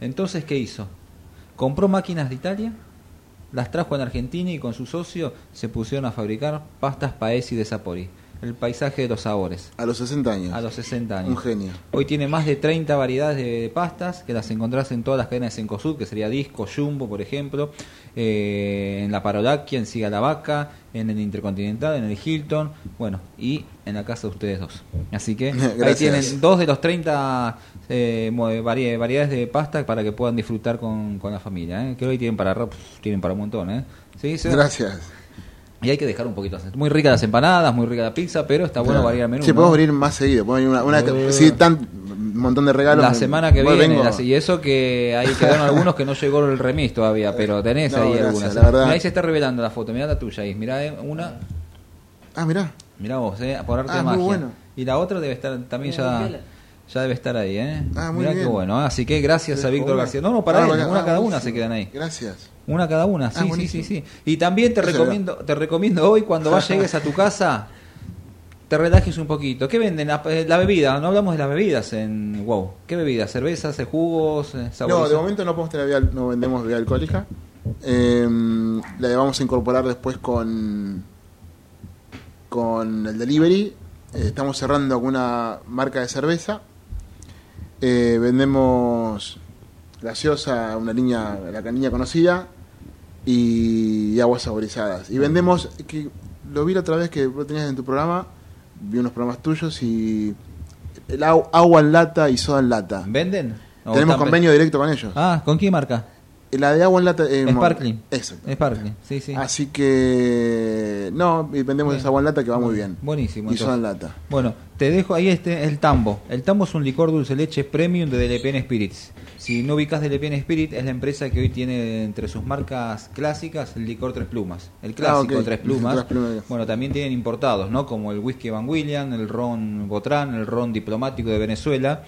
Entonces, ¿qué hizo? Compró máquinas de Italia, las trajo en Argentina y con su socio se pusieron a fabricar pastas Paesi de Sapori, el paisaje de los sabores, A los 60 años. a los 60 años. Un genio. Hoy tiene más de 30 variedades de pastas que las encontrás en todas las cadenas de Cencosud, que sería Disco, Jumbo, por ejemplo, eh, en la Parolaquia, en Siga la Vaca, en el Intercontinental, en el Hilton, bueno, y en la casa de ustedes dos. Así que (laughs) ahí tienen dos de los 30 eh, vari- variedades de pasta para que puedan disfrutar con, con la familia. ¿eh? Que hoy tienen para, tienen para un montón. ¿eh? ¿Sí? Gracias. Y hay que dejar un poquito. Muy ricas las empanadas, muy rica la pizza, pero está bueno Claro. variar el menú. Sí, ¿no? podemos venir más seguido. Podemos venir una, una, Eh. sí, tan, un montón de regalos. La semana que viene, vengo- la- y eso que ahí quedaron algunos que no llegó el remis todavía, pero (laughs) tenés No, ahí gracias, algunas. la verdad. Mirá, ahí se está revelando la foto, mirá la tuya ahí, mirá eh, una, Ah, mirá. mirá vos, eh, por arte Ah, de muy magia. bueno. Y la otra debe estar también ya, ya debe estar ahí, eh. Ah, muy mirá qué bien. bueno, ¿eh? así que gracias a Víctor. García. No, no, para Ah, él, bueno, una ah, cada una se quedan ahí. Gracias. Una cada una, sí, Ah, sí, sí, buenísimo. sí. Y también te Eso era. recomiendo, te recomiendo hoy cuando vas (laughs) llegues a tu casa, te relajes un poquito. ¿Qué venden? La, eh, la bebida, no hablamos de las bebidas en WOW. ¿Qué bebidas? ¿Cervezas, eh, jugos, eh, No, de momento no podemos tener no vendemos bebida alcohólica. Eh, la vamos a incorporar después con con el delivery. Eh, estamos cerrando alguna marca de cerveza. Eh, vendemos gaseosa, una línea, la niña conocida, y, aguas saborizadas. Y vendemos, que lo vi la otra vez que vos tenías en tu programa, vi unos programas tuyos y el agua en lata y soda en lata. ¿Venden? ¿O Tenemos convenio directo con ellos. Ah, ¿con qué marca? La de agua en lata es Sparkling. Exacto. Sparkling, sí, sí. Así que no, vendemos Bien. esa agua en lata que va muy bien. Buenísimo. Y en entonces. lata. Bueno, te dejo ahí este el tambo. El tambo es un licor dulce leche premium de Delepiane Spirits. Si no ubicas Delepiane Spirit, es la empresa que hoy tiene entre sus marcas clásicas el licor Tres Plumas. El clásico Ah, ok. Tres Plumas. Tres Plumas. Bueno, también tienen importados, ¿no? Como el whisky Van William, el ron Botrán, el ron diplomático de Venezuela.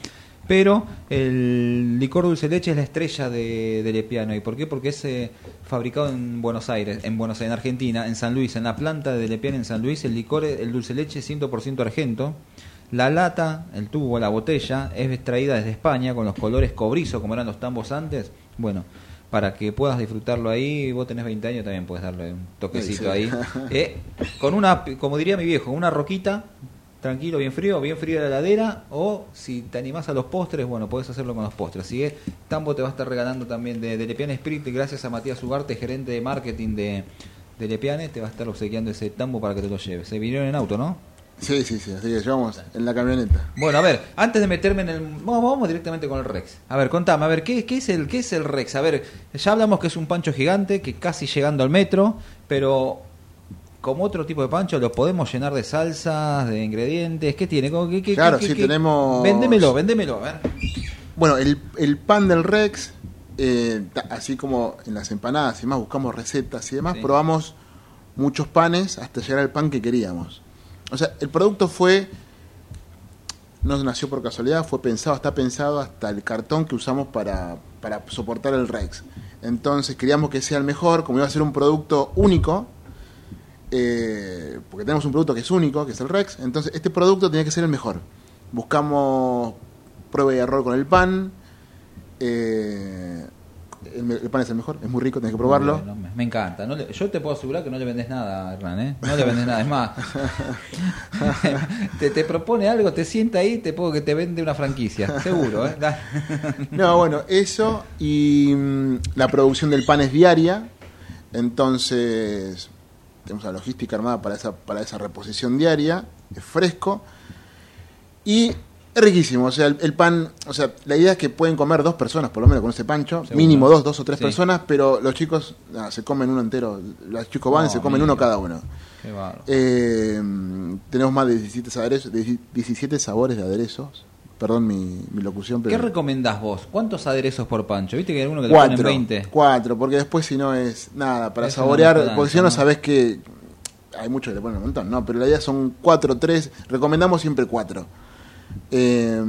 Pero el licor dulce leche es la estrella de, de Lepiano. ¿Y por qué? Porque es eh, fabricado en Buenos Aires, en Buenos Aires, en Argentina, en San Luis, en la planta de Lepiano en San Luis. El licor, el dulce leche es 100% argento. La lata, el tubo, la botella es extraída desde España con los colores cobrizo, como eran los tambos antes. Bueno, para que puedas disfrutarlo ahí, vos tenés 20 años, también puedes darle un toquecito Sí. ahí. (laughs) Eh, con una, como diría mi viejo, una roquita, tranquilo, bien frío, bien frío la heladera, o si te animás a los postres, bueno, podés hacerlo con los postres. Así que Tambo te va a estar regalando también de, de Lepiane Spirit, gracias a Matías Ugarte, gerente de marketing de, de Lepiane, te va a estar obsequiando ese Tambo para que te lo lleves. Se vinieron en auto, ¿no? Sí, sí, sí, así que llevamos en la camioneta. Bueno, a ver, antes de meterme en el... Vamos, vamos directamente con el Rex. A ver, contame, a ver, ¿qué, qué es el, ¿qué es el Rex? A ver, ya hablamos que es un pancho gigante, que casi llegando al metro, pero como otro tipo de pancho, ¿lo podemos llenar de salsas, de ingredientes? ¿Qué tiene? ¿Cómo- qué- qué- Claro, qué- qué- tenemos- Véndemelo, véndemelo, a ver. Bueno, el, el pan del Rex, eh, así como en las empanadas y demás, buscamos recetas y demás, Sí. probamos muchos panes hasta llegar al pan que queríamos. O sea, el producto fue, no nació por casualidad, fue pensado, está pensado hasta el cartón que usamos para, para soportar el Rex. Entonces queríamos que sea el mejor, como iba a ser un producto único, eh, porque tenemos un producto que es único, que es el Rex, entonces este producto tenía que ser el mejor. Buscamos prueba y error con el pan, eh, El, el pan es el mejor, es muy rico, tenés que probarlo. Bueno, me, me encanta. No le- yo te puedo asegurar que no le vendes nada Hernán, ¿eh? No le vendes nada. Es más, (laughs) te, te propone algo, te sienta ahí, te puedo que te vende una franquicia. Seguro, ¿eh? No, bueno, eso y mm, la producción del pan es diaria, entonces tenemos la logística armada para esa, para esa reposición diaria, es fresco y es riquísimo, o sea, el, el pan, o sea, la idea es que pueden comer dos personas por lo menos con ese pancho, Seguro. mínimo dos, dos o tres Sí. personas, pero los chicos se comen uno entero, los chicos van y se comen amigo. uno cada uno. Qué. Eh, tenemos más de 17 aderezos, 17 sabores de aderezos. Perdón mi, mi locución, pero ¿Qué recomendás vos? ¿Cuántos aderezos por pancho? ¿Viste que hay algunos que le ponen cuatro, 20? cuatro, porque después si no es nada para saborear, mezcolanza, porque si no, ¿no? no sabes que hay muchos que le ponen un montón, no, pero la idea son cuatro, tres, recomendamos siempre cuatro. Eh,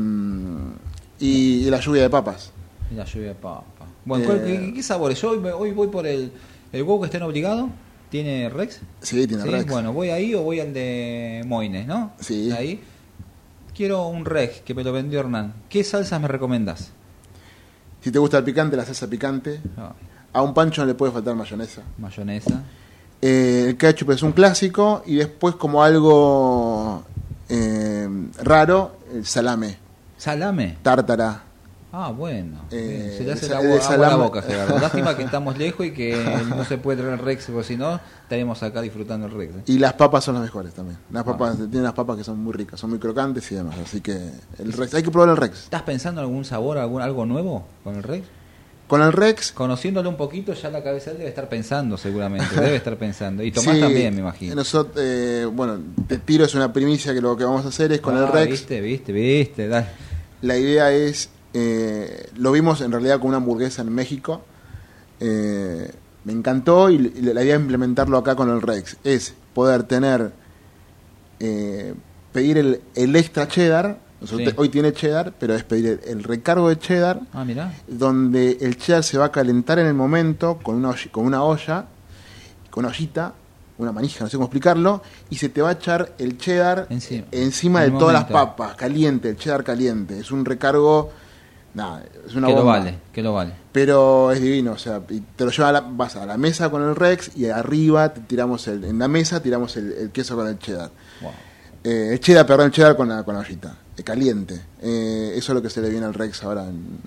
y, y la lluvia de papas. Y la lluvia de papa. Bueno, ¿cuál- Eh, qué, qué sabores? Yo hoy voy por el, el huevo que estén obligado. ¿Tiene Rex? Sí, tiene Rex. Bueno, voy ahí o voy al de Moines, ¿no? Sí. Ahí. Quiero un Rex que me lo vendió Hernán. ¿Qué salsas me recomendás? Si te gusta el picante, la salsa picante. Ah, A un pancho no le puede faltar mayonesa. mayonesa. Eh, el ketchup es un clásico y después como algo eh, raro, el salame, ¿Salame? tártara. Ah, bueno. Eh, se le hace de la sa- agua, la boca, Gerardo. (laughs) Lástima que estamos lejos y que no se puede traer el Rex, porque si no, estaríamos acá disfrutando el Rex. ¿eh? Y las papas son las mejores también. Las Ah. papas, tienen las papas que son muy ricas, son muy crocantes y demás. Así que el Rex, hay que probar el Rex. ¿Estás pensando en algún sabor, algún, algo nuevo con el Rex? Con el Rex, Conociéndolo un poquito, ya la cabeza él debe estar pensando seguramente. Debe estar pensando. Y Tomás sí, también, me imagino. nosotros, eh, bueno, te tiro es una primicia que lo que vamos a hacer es con el Ah, Rex. Viste, viste, viste. dale. La idea es, eh, lo vimos en realidad con una hamburguesa en México. Eh, me encantó y, y la idea de implementarlo acá con el Rex es poder tener, eh, pedir el, el extra cheddar. Sí. te- hoy tiene cheddar, pero es pedir el, el recargo de cheddar, Ah, mirá. donde el cheddar se va a calentar en el momento con una, olla- con una olla, con una ollita, una manija, no sé cómo explicarlo, y se te va a echar el cheddar Encima. encima En de todas las papas, caliente, el cheddar caliente. Es un recargo, nada, es una que lo vale, que lo vale. Pero es divino, o sea, y te lo llevas a la, vas a la mesa con el Rex y arriba te tiramos el, en la mesa tiramos el, el queso con el cheddar. Wow. Eh, el cheddar, perdón, el cheddar con la, con la ollita, eh, caliente. Eh, eso es lo que se le viene al Rex ahora. en-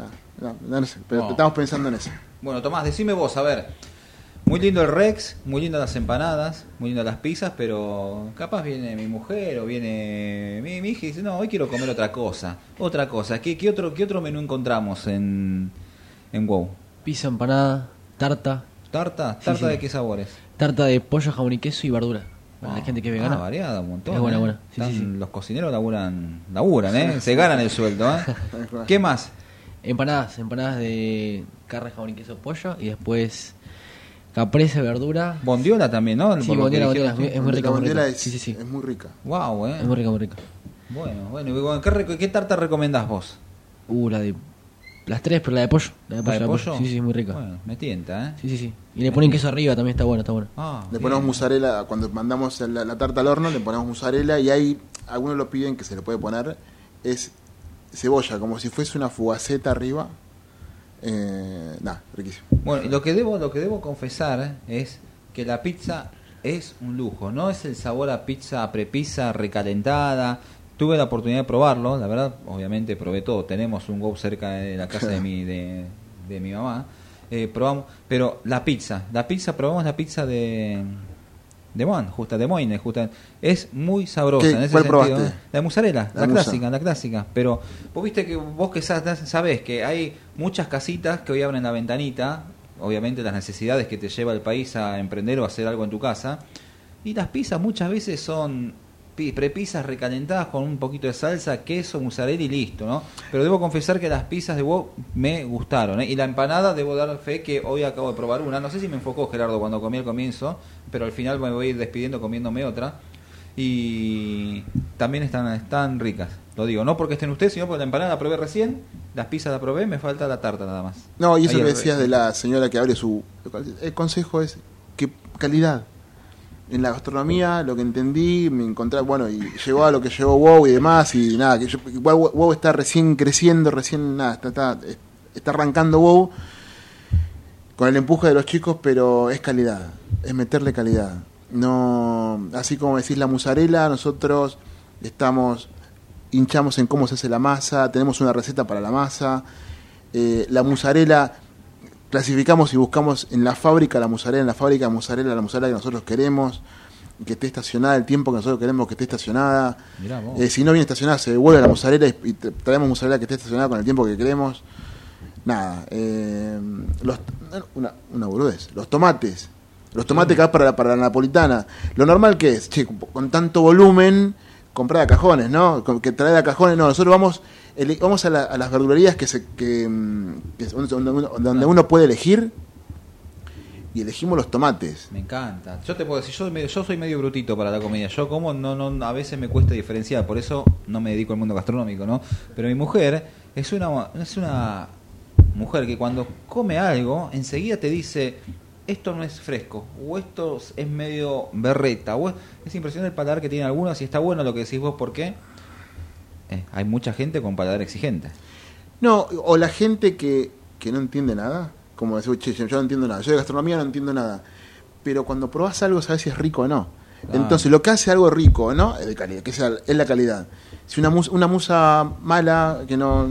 no sé, pero Wow. estamos pensando en eso. Bueno, Tomás, decime vos, a ver. Muy lindo el Rex, muy lindas las empanadas, muy lindas las pizzas, pero capaz viene mi mujer o viene mi, mi hija y dice, no, hoy quiero comer otra cosa. Otra cosa. ¿Qué, qué otro, qué otro menú encontramos en, en WoW? Pizza, empanada, tarta, ¿Tarta? ¿Tarta sí. de qué sabores? tarta de pollo, jamón y queso y verdura. Para la Ah, gente que es ah, vegana. variada, un montón. Es buena, ¿eh? buena. Sí, Están-. Los cocineros laburan, laburan, ¿eh? Se ganan el sueldo, ¿eh? (laughs) ¿Qué más? Empanadas, empanadas de carne, jamón y queso, pollo y después caprese, verdura. Bondiola también, ¿no? Sí, bondiola, bondiola, es muy rica, muy rica. es, Sí, sí, sí. es muy rica. Wow, ¿eh? Es muy rica, muy rica. Bueno, bueno. ¿Qué, tarta recomendás vos? Uh, la de las tres, pero la de pollo. La de ¿La pollo, la de pollo? Sí, sí, muy rica. Bueno, me tienta, ¿eh? Sí, sí, sí. Y le ponen queso arriba, también está bueno, está bueno. Ah, Le bien. ponemos mozzarella, cuando mandamos la, la tarta al horno, le ponemos mozzarella y hay, algunos lo piden que se le puede poner, es cebolla, como si fuese una fugaceta arriba. Eh, nada, riquísimo. Bueno, lo que debo, lo que debo confesar es que la pizza es un lujo, no es el sabor a pizza prepizza recalentada. Tuve la oportunidad de probarlo, la verdad, obviamente probé todo. Tenemos un go cerca de la casa de mi (laughs) de, de mi mamá. Eh, probamos, pero la pizza, la pizza probamos la pizza de de Moine, justa de Moine, justa es muy sabrosa en ese ¿Cuál sentido. probaste? La de mozzarella, La clásica, la clásica. Pero vos viste que vos que sa- sabés que hay muchas casitas que hoy abren la ventanita, obviamente las necesidades que te lleva el país a emprender o a hacer algo en tu casa, y las pizzas muchas veces son pi- prepizzas recalentadas con un poquito de salsa, queso, mozzarella y listo, ¿no? Pero debo confesar que las pizzas de WoW me gustaron, ¿eh? Y la empanada, debo dar fe que hoy acabo de probar una, no sé si me enfocó Gerardo cuando comí al comienzo, pero al final me voy a ir despidiendo comiéndome otra. Y también están, están ricas, lo digo, no porque estén ustedes, sino porque la empanada la probé recién, las pizzas la probé, me falta la tarta nada más. No, y eso Ahí que decías de la señora que abre su... El consejo es que calidad. En la gastronomía, lo que entendí, me encontré, bueno, y llegó a lo que llegó WoW y demás, y nada, que yo- igual WoW está recién creciendo, recién, nada, está, está, está arrancando WoW. con el empuje de los chicos, pero es calidad, es meterle calidad. No, así como decís la musarela, nosotros estamos hinchamos en cómo se hace la masa, tenemos una receta para la masa. Eh, la musarela clasificamos y buscamos en la fábrica la musarela, en la fábrica de musarela, la musarela que nosotros queremos, que esté estacionada el tiempo que nosotros queremos que esté estacionada. Eh, si no viene estacionada, se devuelve la musarela y, y tra- traemos musarela que esté estacionada con el tiempo que queremos. Nada, eh, los, una, una boludez. Los tomates. Los tomates que vas para, la- para la napolitana. Lo normal que es, che, con tanto volumen, comprar a cajones, ¿no? Que traer a cajones, no. Nosotros vamos vamos a, la- a las verdulerías que, se, que, mm, donde, uno- donde uno puede elegir y elegimos los tomates. Me encanta. Yo te puedo decir, yo, soy medio brutito para la comida. Yo como, no, no, a veces me cuesta diferenciar, por eso no me dedico al mundo gastronómico, ¿no? Pero mi mujer es una, es una mujer que cuando come algo, enseguida te dice, esto no es fresco, o esto es medio berreta, o es, es impresionante el paladar que tiene algunos y está bueno lo que decís vos, porque hay mucha gente con paladar exigente. No, o la gente que, que no entiende nada, como decir, che, yo no entiendo nada, yo de gastronomía no entiendo nada, pero cuando probás algo sabes si es rico o no. Claro. Entonces, lo que hace algo rico o no es de calidad, que sea, es la calidad. Si una musa, una musa mala, que no.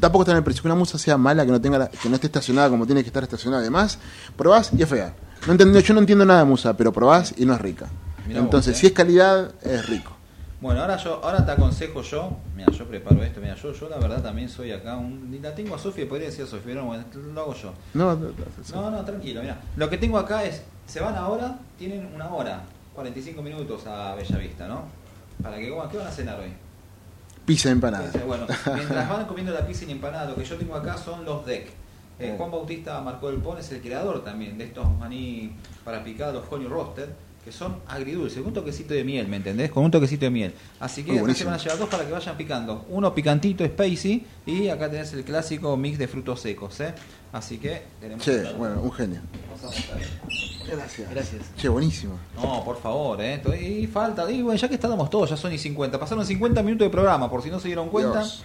Tampoco está en el precio, que una musa sea mala, que no tenga la- que no esté estacionada como tiene que estar estacionada, además, probás y es fea. No entendí, yo no entiendo nada de musa, pero probás y no es rica. Mirá vos, Entonces, eh. si es calidad, es rico. Bueno, ahora yo ahora te aconsejo yo, mira, yo preparo esto, mira, yo, yo la verdad también soy acá, un, ni la tengo a Sofía, podría decir a Sofía, pero bueno, lo hago yo. No, no, no, No, no, tranquilo, mira. Lo que tengo acá es, se van ahora, tienen una hora, 45 minutos a Bellavista, ¿no? Para que coman, ¿qué van a cenar hoy? pizza empanada. Dice, Bueno, mientras (laughs) van comiendo la pizza y empanada, lo que yo tengo acá son los deck. Eh, Juan Bautista Marcó del Pon es el creador también de estos maní para picar, los honey roasted, que son agridulces, con un toquecito de miel, ¿me entendés? Con un toquecito de miel. Así que acá se van a llevar dos para que vayan picando. Uno picantito, spicy, y acá tenés el clásico mix de frutos secos, ¿eh? Así que tenemos... Che, bueno, un genio. Vamos a mostrar. Gracias. Gracias. Che, buenísimo. No, por favor, ¿eh? Y falta, y bueno, ya que estábamos todos, ya son y 50. Pasaron 50 minutos de programa, por si no se dieron cuenta. Dios.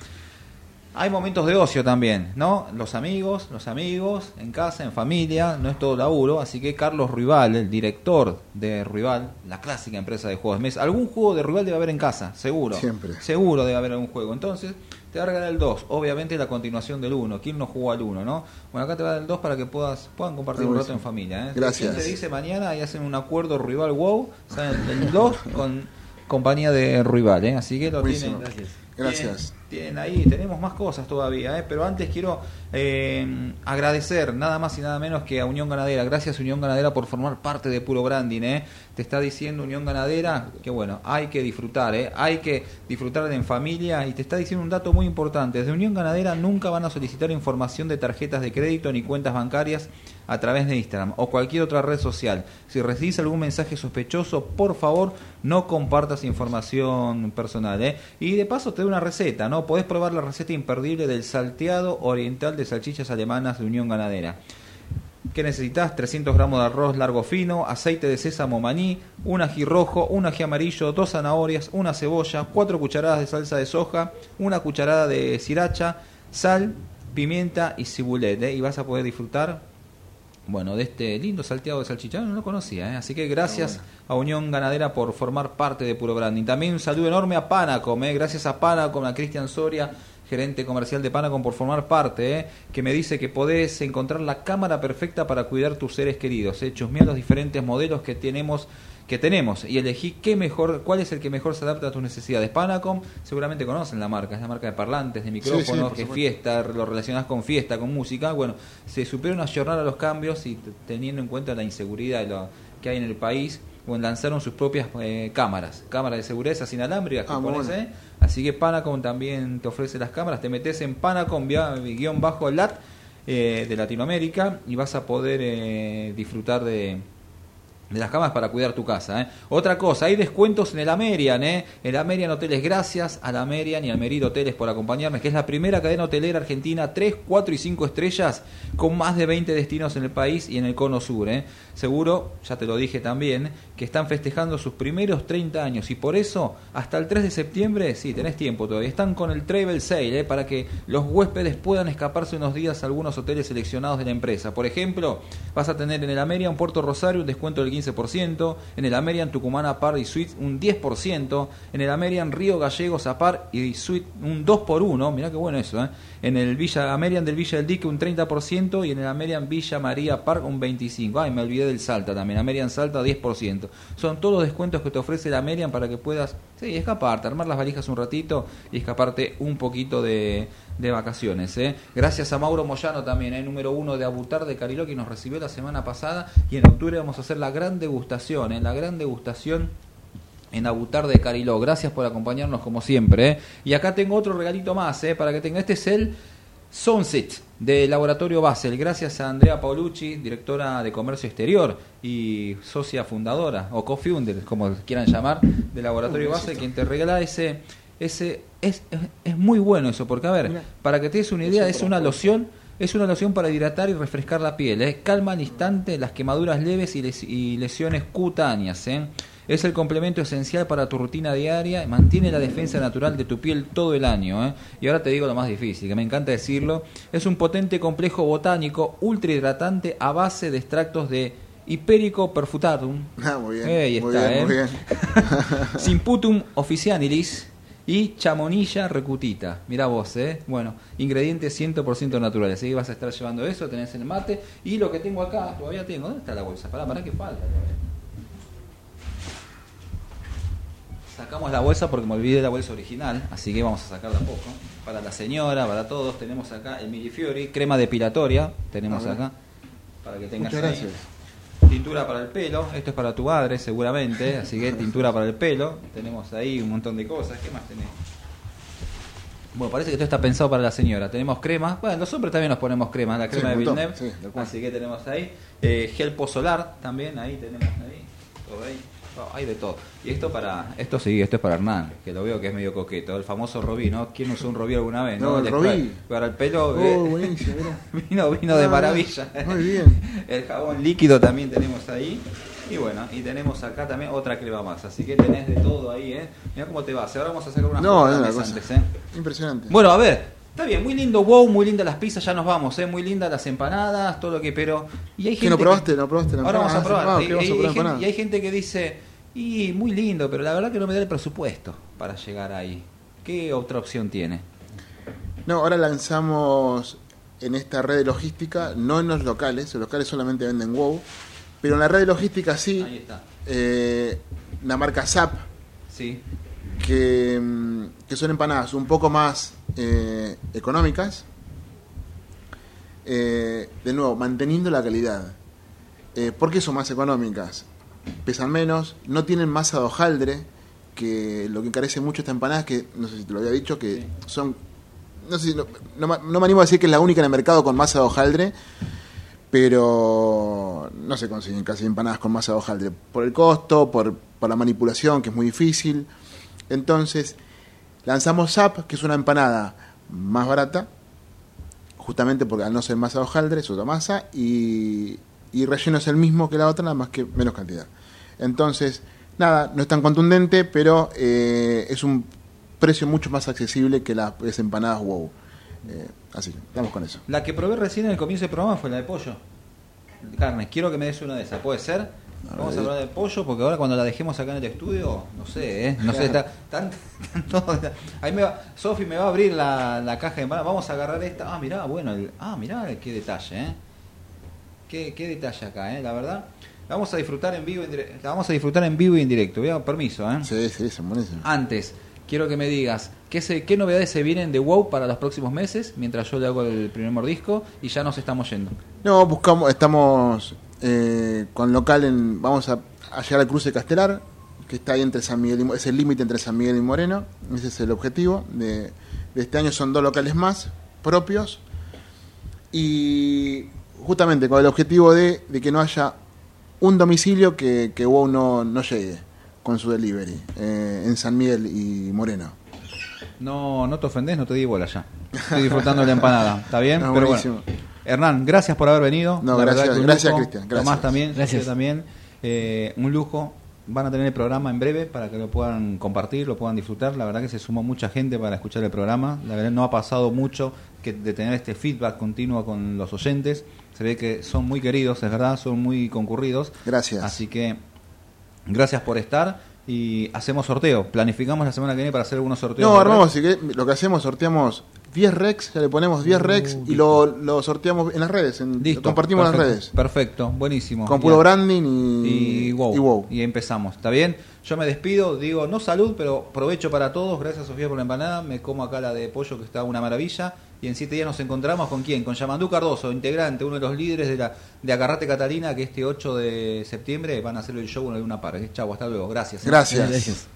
Hay momentos de ocio también, ¿no? Los amigos, los amigos, en casa, en familia, no es todo laburo. Así que Carlos Rival, el director de Rival, la clásica empresa de juegos de mesa, algún juego de Rival debe haber en casa, seguro. Siempre. Seguro debe haber algún juego. Entonces, te va a regalar el 2, obviamente la continuación del 1. ¿Quién no jugó al 1, no? Bueno, acá te va a dar el 2 para que puedas puedan compartir un rato en familia. ¿eh? Gracias. ¿Quién te dice mañana y hacen un acuerdo Rival WoW? Salen el 2 con compañía de Rival, ¿eh? Así que lo Buenísimo. tienen. Gracias. Gracias. Tienen, ahí, tenemos más cosas todavía, ¿eh? pero antes quiero eh, agradecer nada más y nada menos que a Unión Ganadera. Gracias Unión Ganadera por formar parte de Puro Branding. ¿eh? Te está diciendo Unión Ganadera que bueno, hay que disfrutar, ¿eh? hay que disfrutar en familia y te está diciendo un dato muy importante. Desde Unión Ganadera nunca van a solicitar información de tarjetas de crédito ni cuentas bancarias a través de Instagram o cualquier otra red social. Si recibís algún mensaje sospechoso, por favor no compartas información personal. ¿eh? Y de paso te doy una receta, ¿no? Podés probar la receta imperdible del salteado oriental de salchichas alemanas de Unión Ganadera. ¿Qué necesitas? 300 gramos de arroz largo fino, aceite de sésamo maní, un ají rojo, un ají amarillo, dos zanahorias, una cebolla, cuatro cucharadas de salsa de soja, una cucharada de sriracha, sal, pimienta y cibulet. ¿eh? Y vas a poder disfrutar bueno, de este lindo salteado de salchicha, no lo conocía, ¿eh? así que gracias a Unión Ganadera por formar parte de Puro Branding. También un saludo enorme a Panacom, ¿eh? gracias a Panacom, a Cristian Soria, gerente comercial de Panacom, por formar parte, ¿eh? que me dice que podés encontrar la cámara perfecta para cuidar tus seres queridos. ¿eh? Chusmeá los diferentes modelos que tenemos que tenemos y elegí qué mejor, cuál es el que mejor se adapta a tus necesidades. Panacom, seguramente conocen la marca, es la marca de parlantes, de micrófonos, sí, por que fiesta, lo relacionás con fiesta, con música. Bueno, se supieron ayornar a los cambios y teniendo en cuenta la inseguridad lo que hay en el país, bueno, lanzaron sus propias eh, cámaras, cámaras de seguridad inalámbricas que Ah, pones, bueno. ¿eh? Así que Panacom también te ofrece las cámaras, te metes en Panacom-lat eh, de Latinoamérica y vas a poder eh, disfrutar de de las camas para cuidar tu casa. ¿eh? Otra cosa, hay descuentos en el Amerian, ¿eh? El Amerian Hoteles, gracias al Amerian y al Merid Hoteles por acompañarnos, que es la primera cadena hotelera argentina, 3, 4 y 5 estrellas, con más de 20 destinos en el país y en el cono sur. ¿eh? Seguro, ya te lo dije también, que están festejando sus primeros 30 años y por eso, hasta el 3 de septiembre, sí, tenés tiempo todavía, están con el Travel Sale, ¿eh? para que los huéspedes puedan escaparse unos días a algunos hoteles seleccionados de la empresa. Por ejemplo, vas a tener en el Amerian Puerto Rosario un descuento del 15%, en el Amerian Tucumana Par y Suite un 10%, en el Amerian Río Gallegos a Par y Suite un 2 por 1 mirá qué bueno eso, ¿eh? en el Villa Amerian del Villa del Dique un 30% y en el Amerian Villa María Park un 25%. Ay, me olvidé del Salta también, Amerian Salta 10%. Son todos descuentos que te ofrece el Amerian para que puedas, sí, escaparte, armar las valijas un ratito y escaparte un poquito de, de vacaciones. ¿eh? Gracias a Mauro Moyano también, ¿eh? número uno de Abutar de Cariló, que nos recibió la semana pasada y en octubre vamos a hacer la gran degustación, ¿eh? la gran degustación en Abutar de Cariló. Gracias por acompañarnos como siempre. ¿eh? Y acá tengo otro regalito más ¿eh? para que tenga. Este es el Sunset de Laboratorio Basel. Gracias a Andrea Paolucci, directora de Comercio Exterior y socia fundadora o co-founder, como quieran llamar, de Laboratorio Basel, quien te regala ese... ese es, es, es muy bueno eso, porque a ver, para que te des una idea, es una loción es una loción para hidratar y refrescar la piel. ¿eh? Calma al instante las quemaduras leves y, les- y lesiones cutáneas. ¿eh? Es el complemento esencial para tu rutina diaria. Mantiene la defensa natural de tu piel todo el año. ¿eh? Y ahora te digo lo más difícil, que me encanta decirlo. Es un potente complejo botánico ultra hidratante a base de extractos de Hiperico perfutatum. Ah, muy bien. Eh, ahí muy está, bien, ¿eh? muy bien. (laughs) Simputum officianilis y chamonilla recutita. Mirá vos, ¿eh? Bueno, ingredientes 100% naturales. Así que vas a estar llevando eso, tenés el mate. Y lo que tengo acá, todavía tengo. ¿Dónde está la bolsa? Pará, pará, que falta. Sacamos la bolsa porque me olvidé de la bolsa original, así que vamos a sacarla poco. Para la señora, para todos, tenemos acá el Milifiori, crema depilatoria, tenemos acá, para que tengas Muchas ahí. Tintura para el pelo, esto es para tu madre seguramente, así que tintura para el pelo. Tenemos ahí un montón de cosas. ¿Qué más tenés? Bueno, parece que esto está pensado para la señora. Tenemos crema. Bueno, los hombres también nos ponemos crema, la Sí, crema de Villeneuve. sí, así que tenemos ahí. Eh, gel posolar también, ahí tenemos ahí. Todo ahí. Hay de todo. Y esto para, esto sí, esto es para Hernán, que lo veo que es medio coqueto. El famoso Robí, ¿no? ¿Quién usó un Robí alguna vez? No, el. Robí. Para el pelo. Oh, eh, buenísimo, (laughs) vino, vino de Ah, maravilla. muy bien. (laughs) El jabón líquido también tenemos ahí. Y bueno, y tenemos acá también otra crema más. Así que tenés de todo ahí, ¿eh? Mira cómo te vas. Ahora vamos a sacar unas No, fotos es una antes, cosa antes, ¿eh? impresionante. Bueno, a ver, está bien, muy lindo wow, muy lindas las pizzas, ya nos vamos, ¿eh? Muy lindas las empanadas, todo lo que, pero... Y hay ¿Qué, gente no que- probaste? ¿No probaste la Ahora vamos a probar. Ah, y, ¿qué vas a y- probar y hay gente, empanada? y hay gente que dice, y muy lindo, pero la verdad que no me da el presupuesto para llegar ahí. ¿Qué otra opción tiene? No, ahora lanzamos en esta red de logística, no en los locales, los locales solamente venden WoW, pero en la red de logística sí, Ahí está. eh, la marca SAP, Sí. Que, mm, que son empanadas un poco más eh, económicas, eh, de nuevo, manteniendo la calidad. Eh, ¿Por qué son más económicas? Pesan menos, no tienen masa de hojaldre, que lo que encarece mucho esta empanada es que, no sé si te lo había dicho, que Sí. son, no sé no, no no me animo a decir que es la única en el mercado con masa de hojaldre, pero no se consiguen casi empanadas con masa de hojaldre, por el costo, por, por la manipulación, que es muy difícil. Entonces, lanzamos SAP, que es una empanada más barata, justamente porque al no ser masa de hojaldre es otra masa, y, y relleno es el mismo que la otra, nada más que menos cantidad. Entonces, nada, no es tan contundente, pero eh, es un precio mucho más accesible que las empanadas wow. Eh, así que, vamos con eso. La que probé recién en el comienzo del programa fue la de pollo. Carne, quiero que me des una de esas, ¿puede ser? Vamos a hablar de pollo porque ahora cuando la dejemos acá en el estudio, no sé, ¿eh? No sé, está, tan, tan todo- ahí me va, Sofi me va a abrir la, la caja de empanadas, vamos a agarrar esta, ah, mirá, bueno, el- ah, mirá qué detalle, ¿eh? Qué, qué detalle acá, ¿eh? La verdad, la vamos a disfrutar en vivo, en la vamos a disfrutar en vivo y en directo, permiso, ¿eh? Sí, sí, son. Antes, quiero que me digas ¿qué, se, qué novedades se vienen de WoW para los próximos meses, mientras yo le hago el primer mordisco y ya nos estamos yendo. No, buscamos, estamos eh, con local en, vamos a, a llegar al cruce Castelar, que está ahí entre San Miguel y, es el límite entre San Miguel y Moreno, ese es el objetivo de, de este año, son dos locales más propios y justamente con el objetivo de, de que no haya un domicilio que, que WOW no, no llegue con su delivery, eh, en San Miguel y Moreno. No, no te ofendés, no te di bola ya. Estoy disfrutando de la empanada, ¿está bien? No, (laughs) Pero buenísimo. bueno. Hernán, gracias por haber venido. No, La gracias- gracias. Cristian, gracias. Tomás también, Gracias. también. Eh, un lujo. Van a tener el programa en breve para que lo puedan compartir, lo puedan disfrutar. La verdad que se sumó mucha gente para escuchar el programa. La verdad no ha pasado mucho que de tener este feedback continuo con los oyentes. Se ve que son muy queridos, es verdad, son muy concurridos. Gracias. Así que gracias por estar y hacemos sorteo. Planificamos la semana que viene para hacer algunos sorteos. No, armamos, así que lo que hacemos, sorteamos 10 Rex, ya le ponemos 10 Rex y lo, lo sorteamos en las redes, en- lo Listo, compartimos en las redes. Perfecto, buenísimo. Con puro branding y, y wow, y wow. Y empezamos, ¿está bien? Yo me despido, digo, no salud, pero provecho para todos. Gracias, Sofía, por la empanada. Me como acá la de pollo, que está una maravilla. Y en siete días nos encontramos con quién? Con Yamandú Cardoso, integrante, uno de los líderes de la de Acarrate Catalina, que este 8 de septiembre van a hacer el show en una par. Chau, hasta luego. Gracias. ¿eh? Gracias. Gracias.